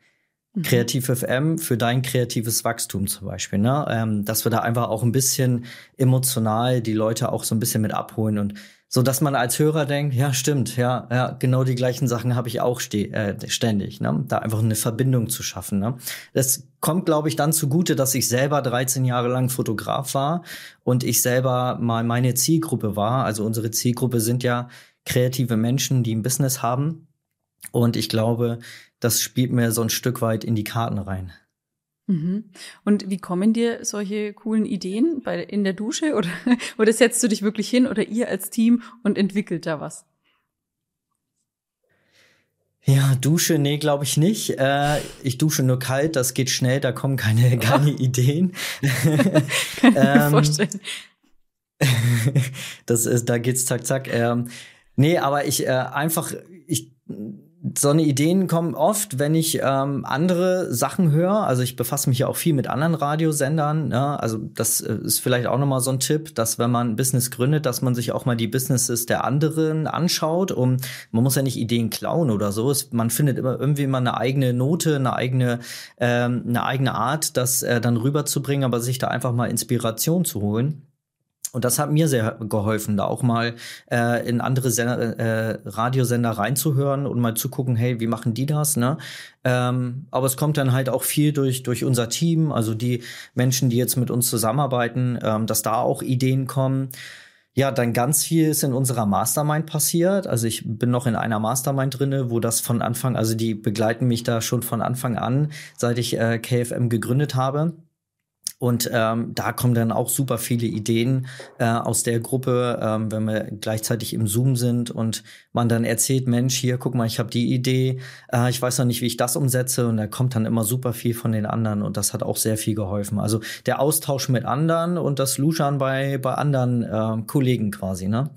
Mhm. Kreativ FM für dein kreatives Wachstum zum Beispiel, ne? Ähm, dass wir da einfach auch ein bisschen emotional die Leute auch so ein bisschen mit abholen und so, dass man als Hörer denkt, ja stimmt, ja, ja, genau die gleichen Sachen habe ich auch äh, ständig, ne? Da einfach eine Verbindung zu schaffen, ne? Das kommt, glaube ich, dann zugute, dass ich selber 13 Jahre lang Fotograf war und ich selber mal meine Zielgruppe war. Also unsere Zielgruppe sind ja kreative Menschen, die ein Business haben. Und ich glaube, das spielt mir so ein Stück weit in die Karten rein. Mhm. Und wie kommen dir solche coolen Ideen bei, in der Dusche oder, oder setzt du dich wirklich hin oder ihr als Team und entwickelt da was? Ja, Dusche, nee, glaube ich nicht. Äh, ich dusche nur kalt, das geht schnell, da kommen keine, keine Ideen. Kann ich mir ähm, vorstellen. das ist, da geht's zack, zack. Ähm, nee, aber ich äh, einfach, so eine Ideen kommen oft, wenn ich ähm, andere Sachen höre. Also ich befasse mich ja auch viel mit anderen Radiosendern. Ja? Also das äh, ist vielleicht auch nochmal so ein Tipp, dass wenn man ein Business gründet, dass man sich auch mal die Businesses der anderen anschaut. Um, man muss ja nicht Ideen klauen oder so. Es, man findet immer irgendwie mal eine eigene Note, eine eigene, ähm, eine eigene Art, das äh, dann rüberzubringen, aber sich da einfach mal Inspiration zu holen. Und das hat mir sehr geholfen, da auch mal äh, in andere Sender, äh, Radiosender reinzuhören und mal zu gucken, hey, wie machen die das? Ne? Ähm, aber es kommt dann halt auch viel durch, durch unser Team, also die Menschen, die jetzt mit uns zusammenarbeiten, ähm, dass da auch Ideen kommen. Ja, dann ganz viel ist in unserer Mastermind passiert. Also ich bin noch in einer Mastermind drinne, wo das von Anfang, also die begleiten mich da schon von Anfang an, seit ich äh, KFM gegründet habe. Und ähm, da kommen dann auch super viele Ideen äh, aus der Gruppe, ähm, wenn wir gleichzeitig im Zoom sind und man dann erzählt, Mensch, hier, guck mal, ich habe die Idee, äh, ich weiß noch nicht, wie ich das umsetze. Und da kommt dann immer super viel von den anderen und das hat auch sehr viel geholfen. Also der Austausch mit anderen und das Luschern bei, bei anderen äh, Kollegen quasi, ne?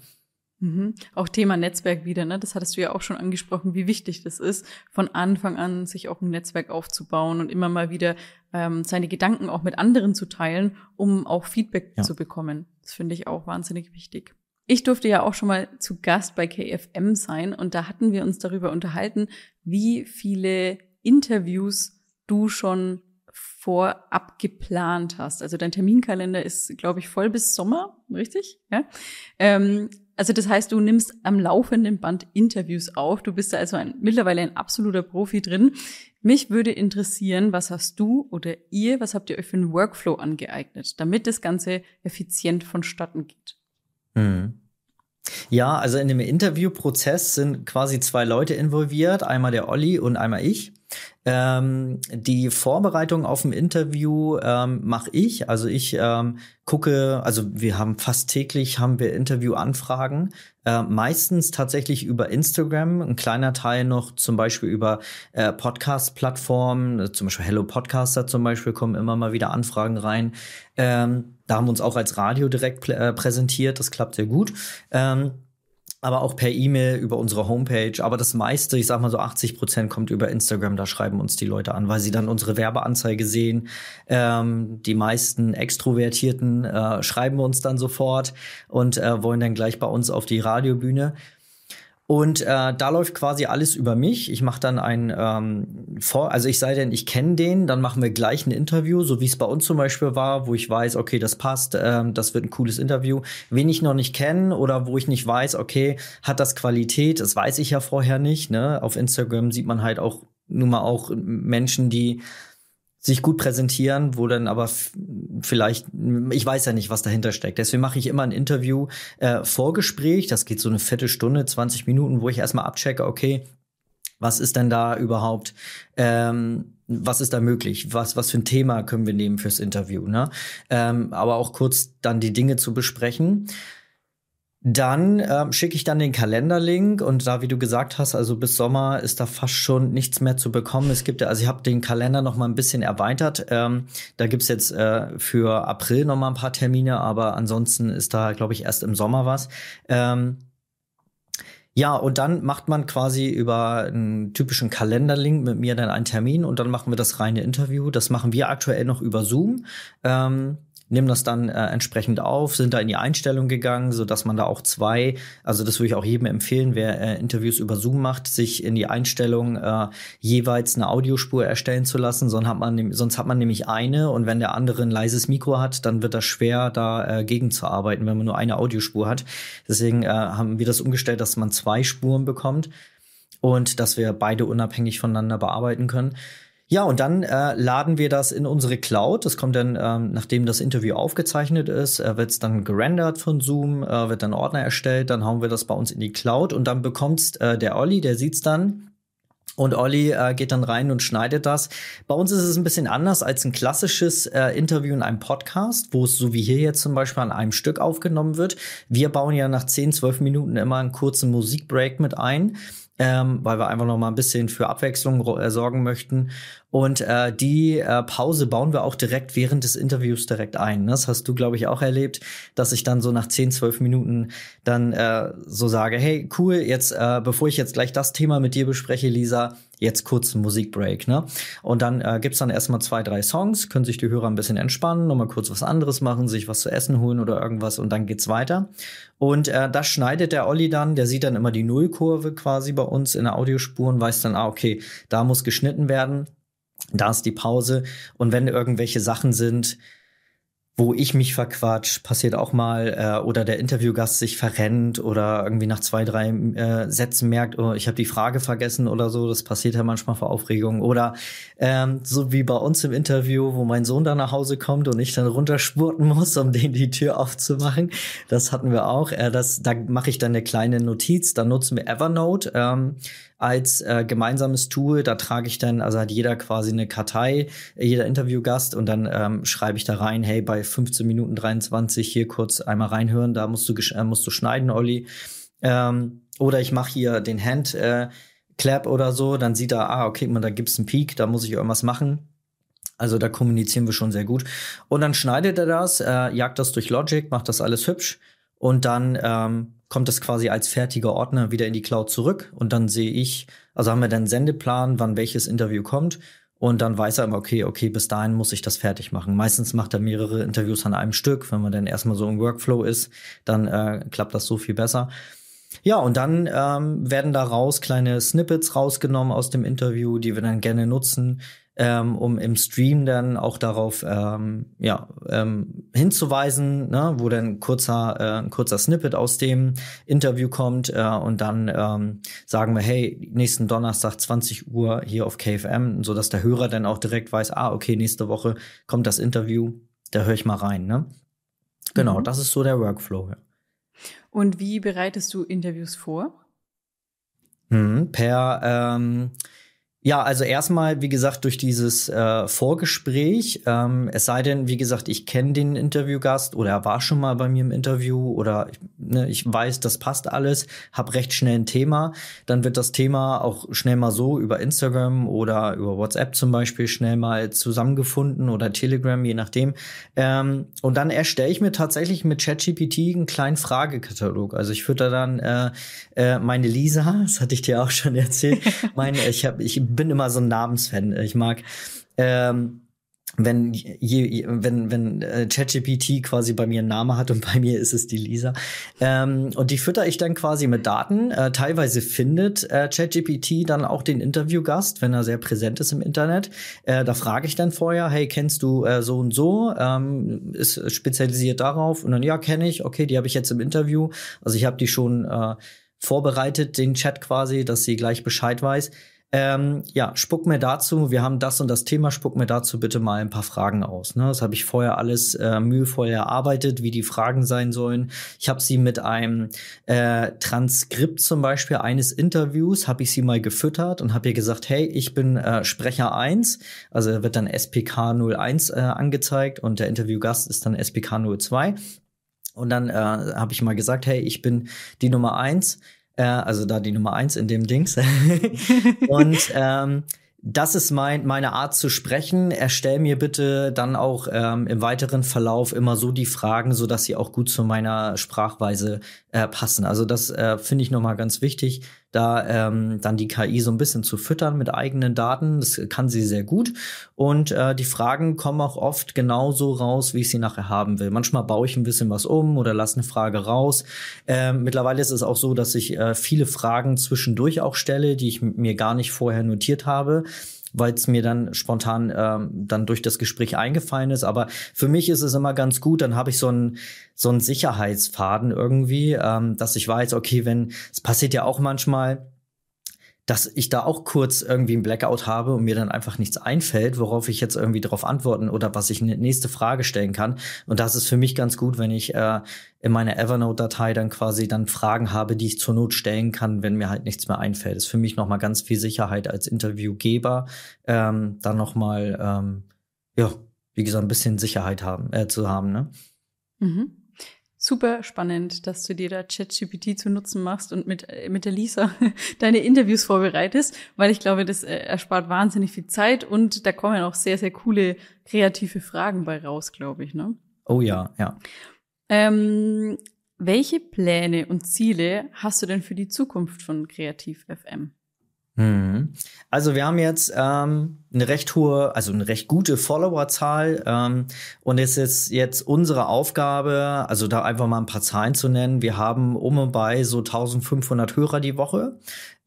Mhm. Auch Thema Netzwerk wieder, ne? Das hattest du ja auch schon angesprochen, wie wichtig das ist, von Anfang an sich auch ein Netzwerk aufzubauen und immer mal wieder ähm, seine Gedanken auch mit anderen zu teilen, um auch Feedback ja. zu bekommen. Das finde ich auch wahnsinnig wichtig. Ich durfte ja auch schon mal zu Gast bei KFM sein und da hatten wir uns darüber unterhalten, wie viele Interviews du schon vorab geplant hast. Also dein Terminkalender ist, glaube ich, voll bis Sommer, richtig? Ja. Ähm, also das heißt, du nimmst am laufenden Band Interviews auf. Du bist da also ein, mittlerweile ein absoluter Profi drin. Mich würde interessieren, was hast du oder ihr, was habt ihr euch für einen Workflow angeeignet, damit das Ganze effizient vonstatten geht? Mhm. Ja, also in dem Interviewprozess sind quasi zwei Leute involviert, einmal der Olli und einmal ich. Ähm, die Vorbereitung auf ein Interview ähm, mache ich. Also ich ähm, gucke, also wir haben fast täglich haben wir Interviewanfragen, äh, meistens tatsächlich über Instagram, ein kleiner Teil noch zum Beispiel über äh, Podcast-Plattformen, zum Beispiel Hello Podcaster zum Beispiel kommen immer mal wieder Anfragen rein. Ähm, da haben wir uns auch als Radio direkt äh, präsentiert, das klappt sehr gut. Aber auch per E-Mail über unsere Homepage. Aber das meiste, ich sag mal so 80 Prozent, kommt über Instagram. Da schreiben uns die Leute an, weil sie dann unsere Werbeanzeige sehen. Ähm, die meisten Extrovertierten äh, schreiben uns dann sofort und äh, wollen dann gleich bei uns auf die Radiobühne. Und äh, da läuft quasi alles über mich. Ich mache dann ein ähm, vor, also ich sei denn, ich kenne den, dann machen wir gleich ein Interview, so wie es bei uns zum Beispiel war, wo ich weiß, okay, das passt, ähm, das wird ein cooles Interview. Wen ich noch nicht kenne oder wo ich nicht weiß, okay, hat das Qualität, das weiß ich ja vorher nicht. Ne? Auf Instagram sieht man halt auch nun mal auch Menschen, die sich gut präsentieren, wo dann aber vielleicht, ich weiß ja nicht, was dahinter steckt. Deswegen mache ich immer ein Interview äh, Vorgespräch, das geht so eine Viertelstunde, 20 Minuten, wo ich erstmal abchecke, okay, was ist denn da überhaupt, ähm, was ist da möglich? Was, was für ein Thema können wir nehmen fürs Interview? Ne? Ähm, aber auch kurz dann die Dinge zu besprechen. Dann ähm, schicke ich dann den Kalenderlink und da, wie du gesagt hast, also bis Sommer ist da fast schon nichts mehr zu bekommen. Es gibt ja, also ich habe den Kalender noch mal ein bisschen erweitert. Ähm, da gibt's jetzt äh, für April noch mal ein paar Termine, aber ansonsten ist da, glaube ich, erst im Sommer was. Ähm, ja, und dann macht man quasi über einen typischen Kalenderlink mit mir dann einen Termin und dann machen wir das reine Interview. Das machen wir aktuell noch über Zoom. Ähm, nehmen das dann äh, entsprechend auf, sind da in die Einstellung gegangen, so dass man da auch zwei, also das würde ich auch jedem empfehlen, wer äh, Interviews über Zoom macht, sich in die Einstellung äh, jeweils eine Audiospur erstellen zu lassen, sonst hat man, sonst hat man nämlich eine und wenn der andere ein leises Mikro hat, dann wird das schwer, da äh, gegen zu arbeiten, wenn man nur eine Audiospur hat. Deswegen äh, haben wir das umgestellt, dass man zwei Spuren bekommt und dass wir beide unabhängig voneinander bearbeiten können. Ja, und dann äh, laden wir das in unsere Cloud. Das kommt dann, ähm, nachdem das Interview aufgezeichnet ist, äh, wird es dann gerendert von Zoom, äh, wird dann Ordner erstellt, dann hauen wir das bei uns in die Cloud und dann bekommt's äh, der Olli, der sieht's dann. Und Olli äh, geht dann rein und schneidet das. Bei uns ist es ein bisschen anders als ein klassisches äh, Interview in einem Podcast, wo es so wie hier jetzt zum Beispiel an einem Stück aufgenommen wird. Wir bauen ja nach 10, 12 Minuten immer einen kurzen Musikbreak mit ein ähm, weil wir einfach noch mal ein bisschen für Abwechslung äh, sorgen möchten. Und äh, die äh, Pause bauen wir auch direkt während des Interviews direkt ein. Das hast du, glaube ich, auch erlebt, dass ich dann so nach 10, 12 Minuten dann äh, so sage, hey, cool, jetzt, äh, bevor ich jetzt gleich das Thema mit dir bespreche, Lisa, jetzt kurz ein Musikbreak, ne? Und dann äh, gibt's dann erstmal zwei, drei Songs, können sich die Hörer ein bisschen entspannen, nochmal kurz was anderes machen, sich was zu essen holen oder irgendwas und dann geht's weiter. Und äh, das schneidet der Olli dann, der sieht dann immer die Nullkurve quasi bei uns in der Audiospur und weiß dann, ah, okay, da muss geschnitten werden, da ist die Pause. Und wenn irgendwelche Sachen sind, wo ich mich verquatsch, passiert auch mal, äh, oder der Interviewgast sich verrennt oder irgendwie nach zwei, drei äh, Sätzen merkt, oh, ich habe die Frage vergessen oder so. Das passiert ja manchmal vor Aufregung. Oder ähm, so wie bei uns im Interview, wo mein Sohn dann nach Hause kommt und ich dann runterspurten muss, um den die Tür aufzumachen. Das hatten wir auch. Äh, das, da mache ich dann eine kleine Notiz. Da nutzen wir Evernote. Ähm, als äh, gemeinsames Tool. Da trage ich dann, also hat jeder quasi eine Kartei, jeder Interviewgast und dann ähm, schreibe ich da rein, hey, bei 15 Minuten 23 hier kurz einmal reinhören, da musst du, äh, musst du schneiden, Olli. Ähm, oder ich mache hier den Hand äh, Clap oder so, dann sieht er, ah, okay, man, da gibt's einen Peak, da muss ich irgendwas machen. Also da kommunizieren wir schon sehr gut. Und dann schneidet er das, äh, jagt das durch Logic, macht das alles hübsch und dann ähm, kommt das quasi als fertiger Ordner wieder in die Cloud zurück und dann sehe ich, also haben wir dann Sendeplan, wann welches Interview kommt und dann weiß er immer, okay, okay, bis dahin muss ich das fertig machen. Meistens macht er mehrere Interviews an einem Stück. Wenn man dann erstmal so im Workflow ist, dann äh, klappt das so viel besser. Ja, und dann ähm, werden daraus kleine Snippets rausgenommen aus dem Interview, die wir dann gerne nutzen ähm, um im Stream dann auch darauf ähm, ja, ähm, hinzuweisen, ne, wo dann kurzer, äh, ein kurzer Snippet aus dem Interview kommt äh, und dann ähm, sagen wir, hey, nächsten Donnerstag 20 Uhr hier auf KFM, so dass der Hörer dann auch direkt weiß, ah, okay, nächste Woche kommt das Interview, da höre ich mal rein. Ne? Genau, mhm. das ist so der Workflow. Ja. Und wie bereitest du Interviews vor? Mhm, per ähm, ja, also erstmal, wie gesagt, durch dieses äh, Vorgespräch. Ähm, es sei denn, wie gesagt, ich kenne den Interviewgast oder er war schon mal bei mir im Interview oder ne, ich weiß, das passt alles, habe recht schnell ein Thema. Dann wird das Thema auch schnell mal so über Instagram oder über WhatsApp zum Beispiel schnell mal zusammengefunden oder Telegram, je nachdem. Ähm, und dann erstelle ich mir tatsächlich mit ChatGPT einen kleinen Fragekatalog. Also ich fütter dann äh, äh, meine Lisa, das hatte ich dir auch schon erzählt. meine, ich habe ich bin immer so ein Namensfan. Ich mag ähm, wenn je, wenn wenn äh, ChatGPT quasi bei mir einen Namen hat und bei mir ist es die Lisa ähm, und die fütter ich dann quasi mit Daten. Äh, teilweise findet äh, ChatGPT dann auch den Interviewgast, wenn er sehr präsent ist im Internet. Äh, da frage ich dann vorher, hey, kennst du äh, so und so? Ähm, ist spezialisiert darauf und dann ja, kenne ich. Okay, die habe ich jetzt im Interview. Also ich habe die schon äh, vorbereitet, den Chat quasi, dass sie gleich Bescheid weiß. Ähm, ja, spuck mir dazu, wir haben das und das Thema, spuck mir dazu bitte mal ein paar Fragen aus. Ne? Das habe ich vorher alles äh, mühevoll erarbeitet, wie die Fragen sein sollen. Ich habe sie mit einem äh, Transkript zum Beispiel eines Interviews, habe ich sie mal gefüttert und habe ihr gesagt, hey, ich bin äh, Sprecher 1, also wird dann SPK 01 äh, angezeigt und der Interviewgast ist dann SPK 02. Und dann äh, habe ich mal gesagt, hey, ich bin die Nummer eins äh, also da die Nummer eins in dem Dings. und ähm, das ist mein, meine Art zu sprechen. Erstell mir bitte dann auch ähm, im weiteren Verlauf immer so die Fragen, so dass sie auch gut zu meiner Sprachweise äh, passen. Also das äh, finde ich nochmal ganz wichtig, da ähm, dann die KI so ein bisschen zu füttern mit eigenen Daten. Das kann sie sehr gut. Und äh, die Fragen kommen auch oft genauso raus, wie ich sie nachher haben will. Manchmal baue ich ein bisschen was um oder lasse eine Frage raus. Ähm, mittlerweile ist es auch so, dass ich äh, viele Fragen zwischendurch auch stelle, die ich mir gar nicht vorher notiert habe weil es mir dann spontan ähm, dann durch das Gespräch eingefallen ist. Aber für mich ist es immer ganz gut, dann habe ich so einen so einen Sicherheitsfaden irgendwie, ähm, dass ich weiß, okay, wenn es passiert ja auch manchmal, dass ich da auch kurz irgendwie einen Blackout habe und mir dann einfach nichts einfällt, worauf ich jetzt irgendwie darauf antworten oder was ich eine nächste Frage stellen kann. Und das ist für mich ganz gut, wenn ich äh, in meiner Evernote-Datei dann quasi dann Fragen habe, die ich zur Not stellen kann, wenn mir halt nichts mehr einfällt. Das ist für mich nochmal ganz viel Sicherheit als Interviewgeber, ähm, dann nochmal, ähm, ja, wie gesagt, ein bisschen Sicherheit haben, äh, zu haben. Ne? Mhm super spannend, dass du dir da ChatGPT zu Nutzen machst und mit, äh, mit der Lisa deine Interviews vorbereitest, weil ich glaube, das äh, erspart wahnsinnig viel Zeit und da kommen auch sehr, sehr coole kreative Fragen bei raus, glaube ich. Ne? Oh ja, ja. Ähm, welche Pläne und Ziele hast du denn für die Zukunft von Kreativ FM? Mhm. Also wir haben jetzt ähm, eine recht hohe, also eine recht gute Followerzahl ähm, und es ist jetzt unsere Aufgabe, also da einfach mal ein paar Zahlen zu nennen. Wir haben um und bei so 1500 Hörer die Woche.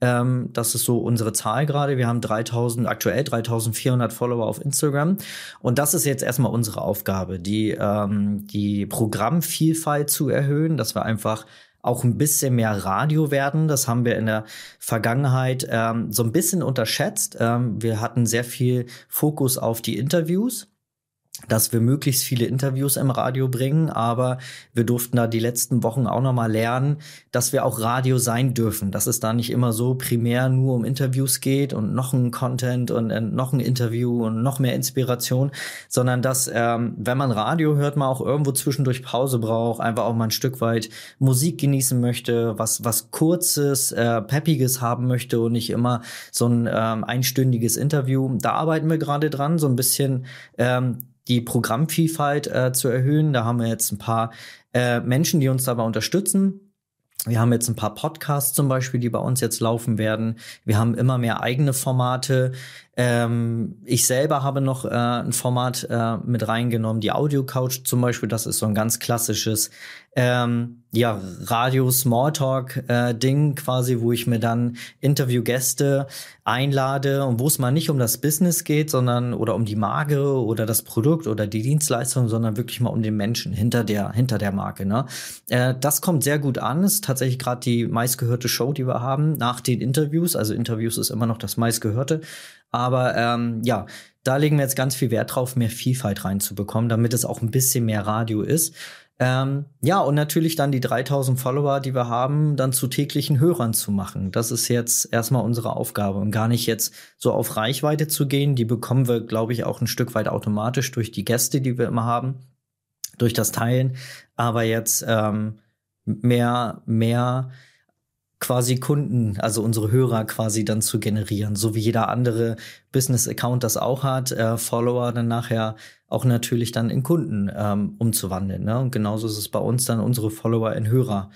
Ähm, das ist so unsere Zahl gerade. Wir haben 3000, aktuell 3400 Follower auf Instagram und das ist jetzt erstmal unsere Aufgabe, die ähm, die Programmvielfalt zu erhöhen, dass wir einfach auch ein bisschen mehr Radio werden. Das haben wir in der Vergangenheit ähm, so ein bisschen unterschätzt. Ähm, wir hatten sehr viel Fokus auf die Interviews dass wir möglichst viele Interviews im Radio bringen, aber wir durften da die letzten Wochen auch noch mal lernen, dass wir auch Radio sein dürfen, dass es da nicht immer so primär nur um Interviews geht und noch ein Content und äh, noch ein Interview und noch mehr Inspiration, sondern dass ähm, wenn man Radio hört, man auch irgendwo zwischendurch Pause braucht, einfach auch mal ein Stück weit Musik genießen möchte, was was kurzes, äh, peppiges haben möchte und nicht immer so ein ähm, einstündiges Interview. Da arbeiten wir gerade dran, so ein bisschen ähm, die Programmvielfalt äh, zu erhöhen. Da haben wir jetzt ein paar äh, Menschen, die uns dabei unterstützen. Wir haben jetzt ein paar Podcasts zum Beispiel, die bei uns jetzt laufen werden. Wir haben immer mehr eigene Formate. Ähm, ich selber habe noch äh, ein Format äh, mit reingenommen, die Audio Couch zum Beispiel. Das ist so ein ganz klassisches ähm, ja, Radio Smalltalk äh, Ding quasi, wo ich mir dann Interviewgäste einlade und wo es mal nicht um das Business geht, sondern oder um die Marke oder das Produkt oder die Dienstleistung, sondern wirklich mal um den Menschen hinter der hinter der Marke. Ne? Äh, das kommt sehr gut an. Ist tatsächlich gerade die meistgehörte Show, die wir haben nach den Interviews. Also Interviews ist immer noch das meistgehörte. Aber ähm, ja, da legen wir jetzt ganz viel Wert drauf, mehr Vielfalt reinzubekommen, damit es auch ein bisschen mehr Radio ist. Ähm, ja, und natürlich dann die 3000 Follower, die wir haben, dann zu täglichen Hörern zu machen. Das ist jetzt erstmal unsere Aufgabe und gar nicht jetzt so auf Reichweite zu gehen. Die bekommen wir, glaube ich, auch ein Stück weit automatisch durch die Gäste, die wir immer haben, durch das Teilen. Aber jetzt ähm, mehr, mehr quasi Kunden, also unsere Hörer quasi dann zu generieren, so wie jeder andere Business-Account das auch hat, äh, Follower dann nachher auch natürlich dann in Kunden ähm, umzuwandeln. Ne? Und genauso ist es bei uns dann, unsere Follower in Hörer,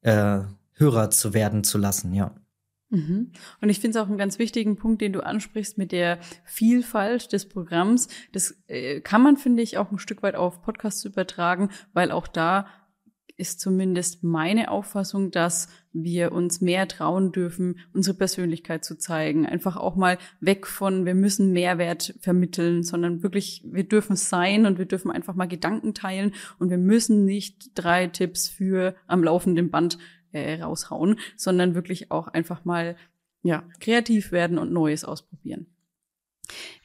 äh, Hörer zu werden zu lassen, ja. Mhm. Und ich finde es auch einen ganz wichtigen Punkt, den du ansprichst mit der Vielfalt des Programms. Das äh, kann man, finde ich, auch ein Stück weit auf Podcasts übertragen, weil auch da ist zumindest meine Auffassung, dass wir uns mehr trauen dürfen, unsere Persönlichkeit zu zeigen. Einfach auch mal weg von, wir müssen Mehrwert vermitteln, sondern wirklich, wir dürfen sein und wir dürfen einfach mal Gedanken teilen und wir müssen nicht drei Tipps für am laufenden Band äh, raushauen, sondern wirklich auch einfach mal ja, kreativ werden und Neues ausprobieren.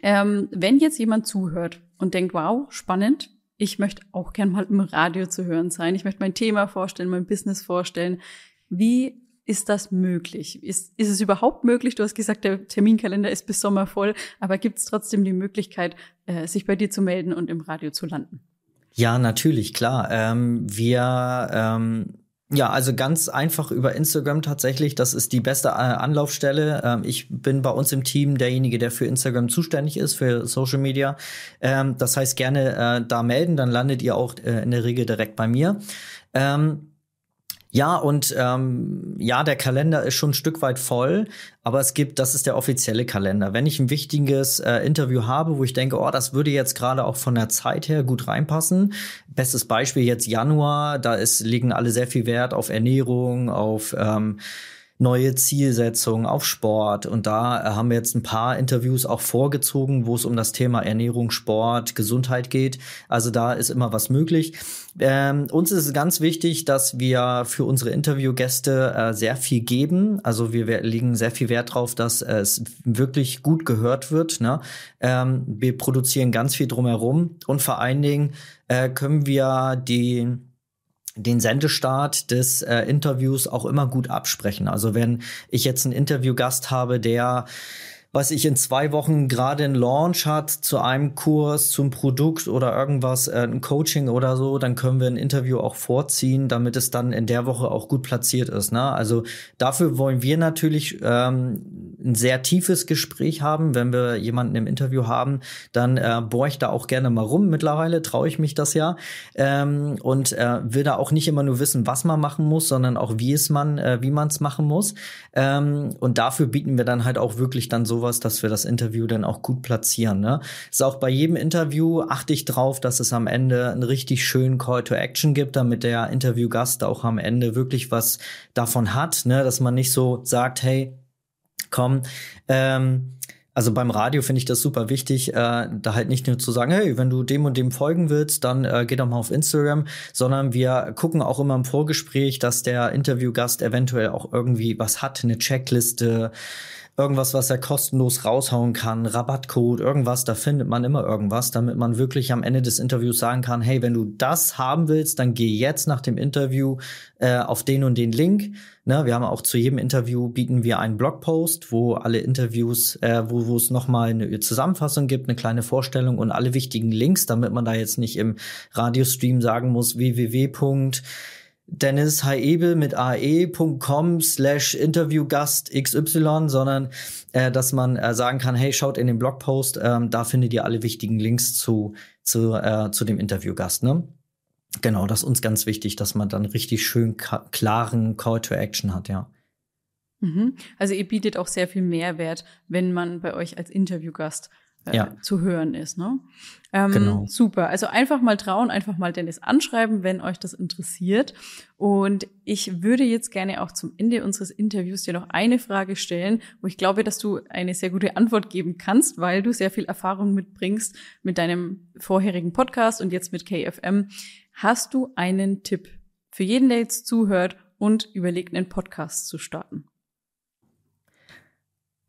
Ähm, wenn jetzt jemand zuhört und denkt, wow, spannend, ich möchte auch gern mal im Radio zu hören sein, ich möchte mein Thema vorstellen, mein Business vorstellen, wie ist das möglich? Ist, ist es überhaupt möglich? Du hast gesagt, der Terminkalender ist bis Sommer voll, aber gibt es trotzdem die Möglichkeit, äh, sich bei dir zu melden und im Radio zu landen? Ja, natürlich, klar. Ähm, wir ähm ja, also ganz einfach über Instagram tatsächlich. Das ist die beste äh, Anlaufstelle. Ähm, ich bin bei uns im Team derjenige, der für Instagram zuständig ist, für Social Media. Ähm, das heißt, gerne äh, da melden, dann landet ihr auch äh, in der Regel direkt bei mir. Ähm, ja, und ähm, ja, der Kalender ist schon ein Stück weit voll, aber es gibt, das ist der offizielle Kalender. Wenn ich ein wichtiges äh, Interview habe, wo ich denke, oh, das würde jetzt gerade auch von der Zeit her gut reinpassen. Bestes Beispiel jetzt Januar, da ist, liegen alle sehr viel Wert auf Ernährung, auf ähm, neue Zielsetzungen auf Sport. Und da äh, haben wir jetzt ein paar Interviews auch vorgezogen, wo es um das Thema Ernährung, Sport, Gesundheit geht. Also da ist immer was möglich. Ähm, uns ist es ganz wichtig, dass wir für unsere Interviewgäste äh, sehr viel geben. Also wir, legen sehr viel Wert darauf, dass äh, es wirklich gut gehört wird. Ne? Ähm, wir produzieren ganz viel drumherum und vor allen Dingen äh, können wir die den Sendestart des äh, Interviews auch immer gut absprechen. Also wenn ich jetzt einen Interviewgast habe, der was ich in zwei Wochen gerade einen Launch hat zu einem Kurs, zum Produkt oder irgendwas, äh, ein Coaching oder so, dann können wir ein Interview auch vorziehen, damit es dann in der Woche auch gut platziert ist. Ne? Also dafür wollen wir natürlich ähm, ein sehr tiefes Gespräch haben. Wenn wir jemanden im Interview haben, dann äh, bohre ich da auch gerne mal rum. Mittlerweile traue ich mich das ja ähm, und äh, will da auch nicht immer nur wissen, was man machen muss, sondern auch wie es man, äh, wie man es machen muss. Ähm, und dafür bieten wir dann halt auch wirklich dann so sowas, dass wir das Interview dann auch gut platzieren. Ne? Ist auch bei jedem Interview achte ich drauf, dass es am Ende einen richtig schönen Call to Action gibt, damit der Interviewgast auch am Ende wirklich was davon hat, ne? dass man nicht so sagt, hey, komm, ähm, also beim Radio finde ich das super wichtig, äh, da halt nicht nur zu sagen, hey, wenn du dem und dem folgen willst, dann äh, geh doch mal auf Instagram, sondern wir gucken auch immer im Vorgespräch, dass der Interviewgast eventuell auch irgendwie was hat, eine Checkliste, irgendwas, was er kostenlos raushauen kann, Rabattcode, irgendwas, da findet man immer irgendwas, damit man wirklich am Ende des Interviews sagen kann, hey, wenn du das haben willst, dann geh jetzt nach dem Interview äh, auf den und den Link. Ne, wir haben auch zu jedem Interview bieten wir einen Blogpost, wo alle Interviews, äh, wo, wo es nochmal eine Zusammenfassung gibt, eine kleine Vorstellung und alle wichtigen Links, damit man da jetzt nicht im Radiostream sagen muss, www Dennis Haebel mit ae.com slash Interviewgast XY, sondern äh, dass man äh, sagen kann, hey, schaut in den Blogpost, ähm, da findet ihr alle wichtigen Links zu, zu, äh, zu dem Interviewgast. Ne? Genau, das ist uns ganz wichtig, dass man dann richtig schön klaren Call to Action hat, ja. Mhm. Also ihr bietet auch sehr viel Mehrwert, wenn man bei euch als Interviewgast äh, ja. zu hören ist. Ne? Ähm, genau. Super. Also einfach mal trauen, einfach mal Dennis anschreiben, wenn euch das interessiert. Und ich würde jetzt gerne auch zum Ende unseres Interviews dir noch eine Frage stellen, wo ich glaube, dass du eine sehr gute Antwort geben kannst, weil du sehr viel Erfahrung mitbringst mit deinem vorherigen Podcast und jetzt mit KFM. Hast du einen Tipp für jeden, der jetzt zuhört und überlegt, einen Podcast zu starten?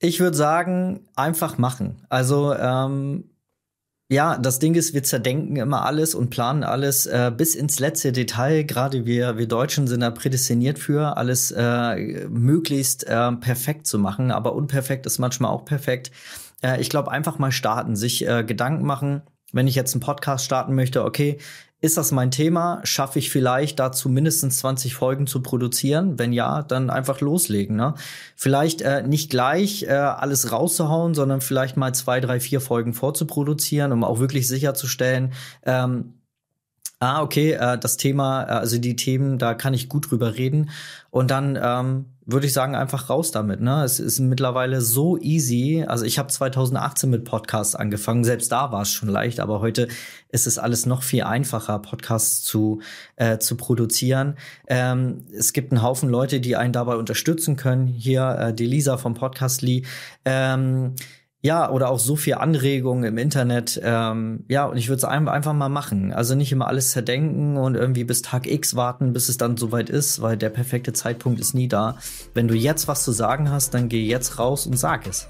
Ich würde sagen, einfach machen. Also ähm, ja, das Ding ist, wir zerdenken immer alles und planen alles äh, bis ins letzte Detail. Gerade wir, wir Deutschen sind da prädestiniert für, alles äh, möglichst äh, perfekt zu machen. Aber unperfekt ist manchmal auch perfekt. Äh, ich glaube, einfach mal starten, sich äh, Gedanken machen. Wenn ich jetzt einen Podcast starten möchte, okay, ist das mein Thema? Schaffe ich vielleicht dazu mindestens 20 Folgen zu produzieren? Wenn ja, dann einfach loslegen. Ne? Vielleicht äh, nicht gleich äh, alles rauszuhauen, sondern vielleicht mal zwei, drei, vier Folgen vorzuproduzieren, um auch wirklich sicherzustellen, ähm, Ah, okay, äh, das Thema, äh, also die Themen, da kann ich gut drüber reden. Und dann ähm, würde ich sagen, einfach raus damit. Ne? Es ist mittlerweile so easy. Also ich habe 2018 mit Podcasts angefangen. Selbst da war es schon leicht, aber heute ist es alles noch viel einfacher, Podcasts zu, äh, zu produzieren. Ähm, es gibt einen Haufen Leute, die einen dabei unterstützen können. Hier äh, die Lisa vom Podcastly. Ähm, ja, oder auch so viel Anregungen im Internet. Ähm, ja, und ich würde es einfach mal machen. Also nicht immer alles zerdenken und irgendwie bis Tag X warten, bis es dann soweit ist, weil der perfekte Zeitpunkt ist nie da. Wenn du jetzt was zu sagen hast, dann geh jetzt raus und sag es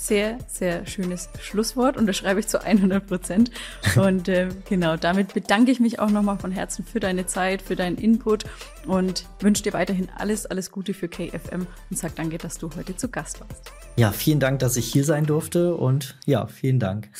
sehr, sehr schönes Schlusswort und das schreibe ich zu 100 Prozent. Und äh, genau, damit bedanke ich mich auch nochmal von Herzen für deine Zeit, für deinen Input und wünsche dir weiterhin alles, alles Gute für KFM und sag danke, dass du heute zu Gast warst. Ja, vielen Dank, dass ich hier sein durfte und ja, vielen Dank.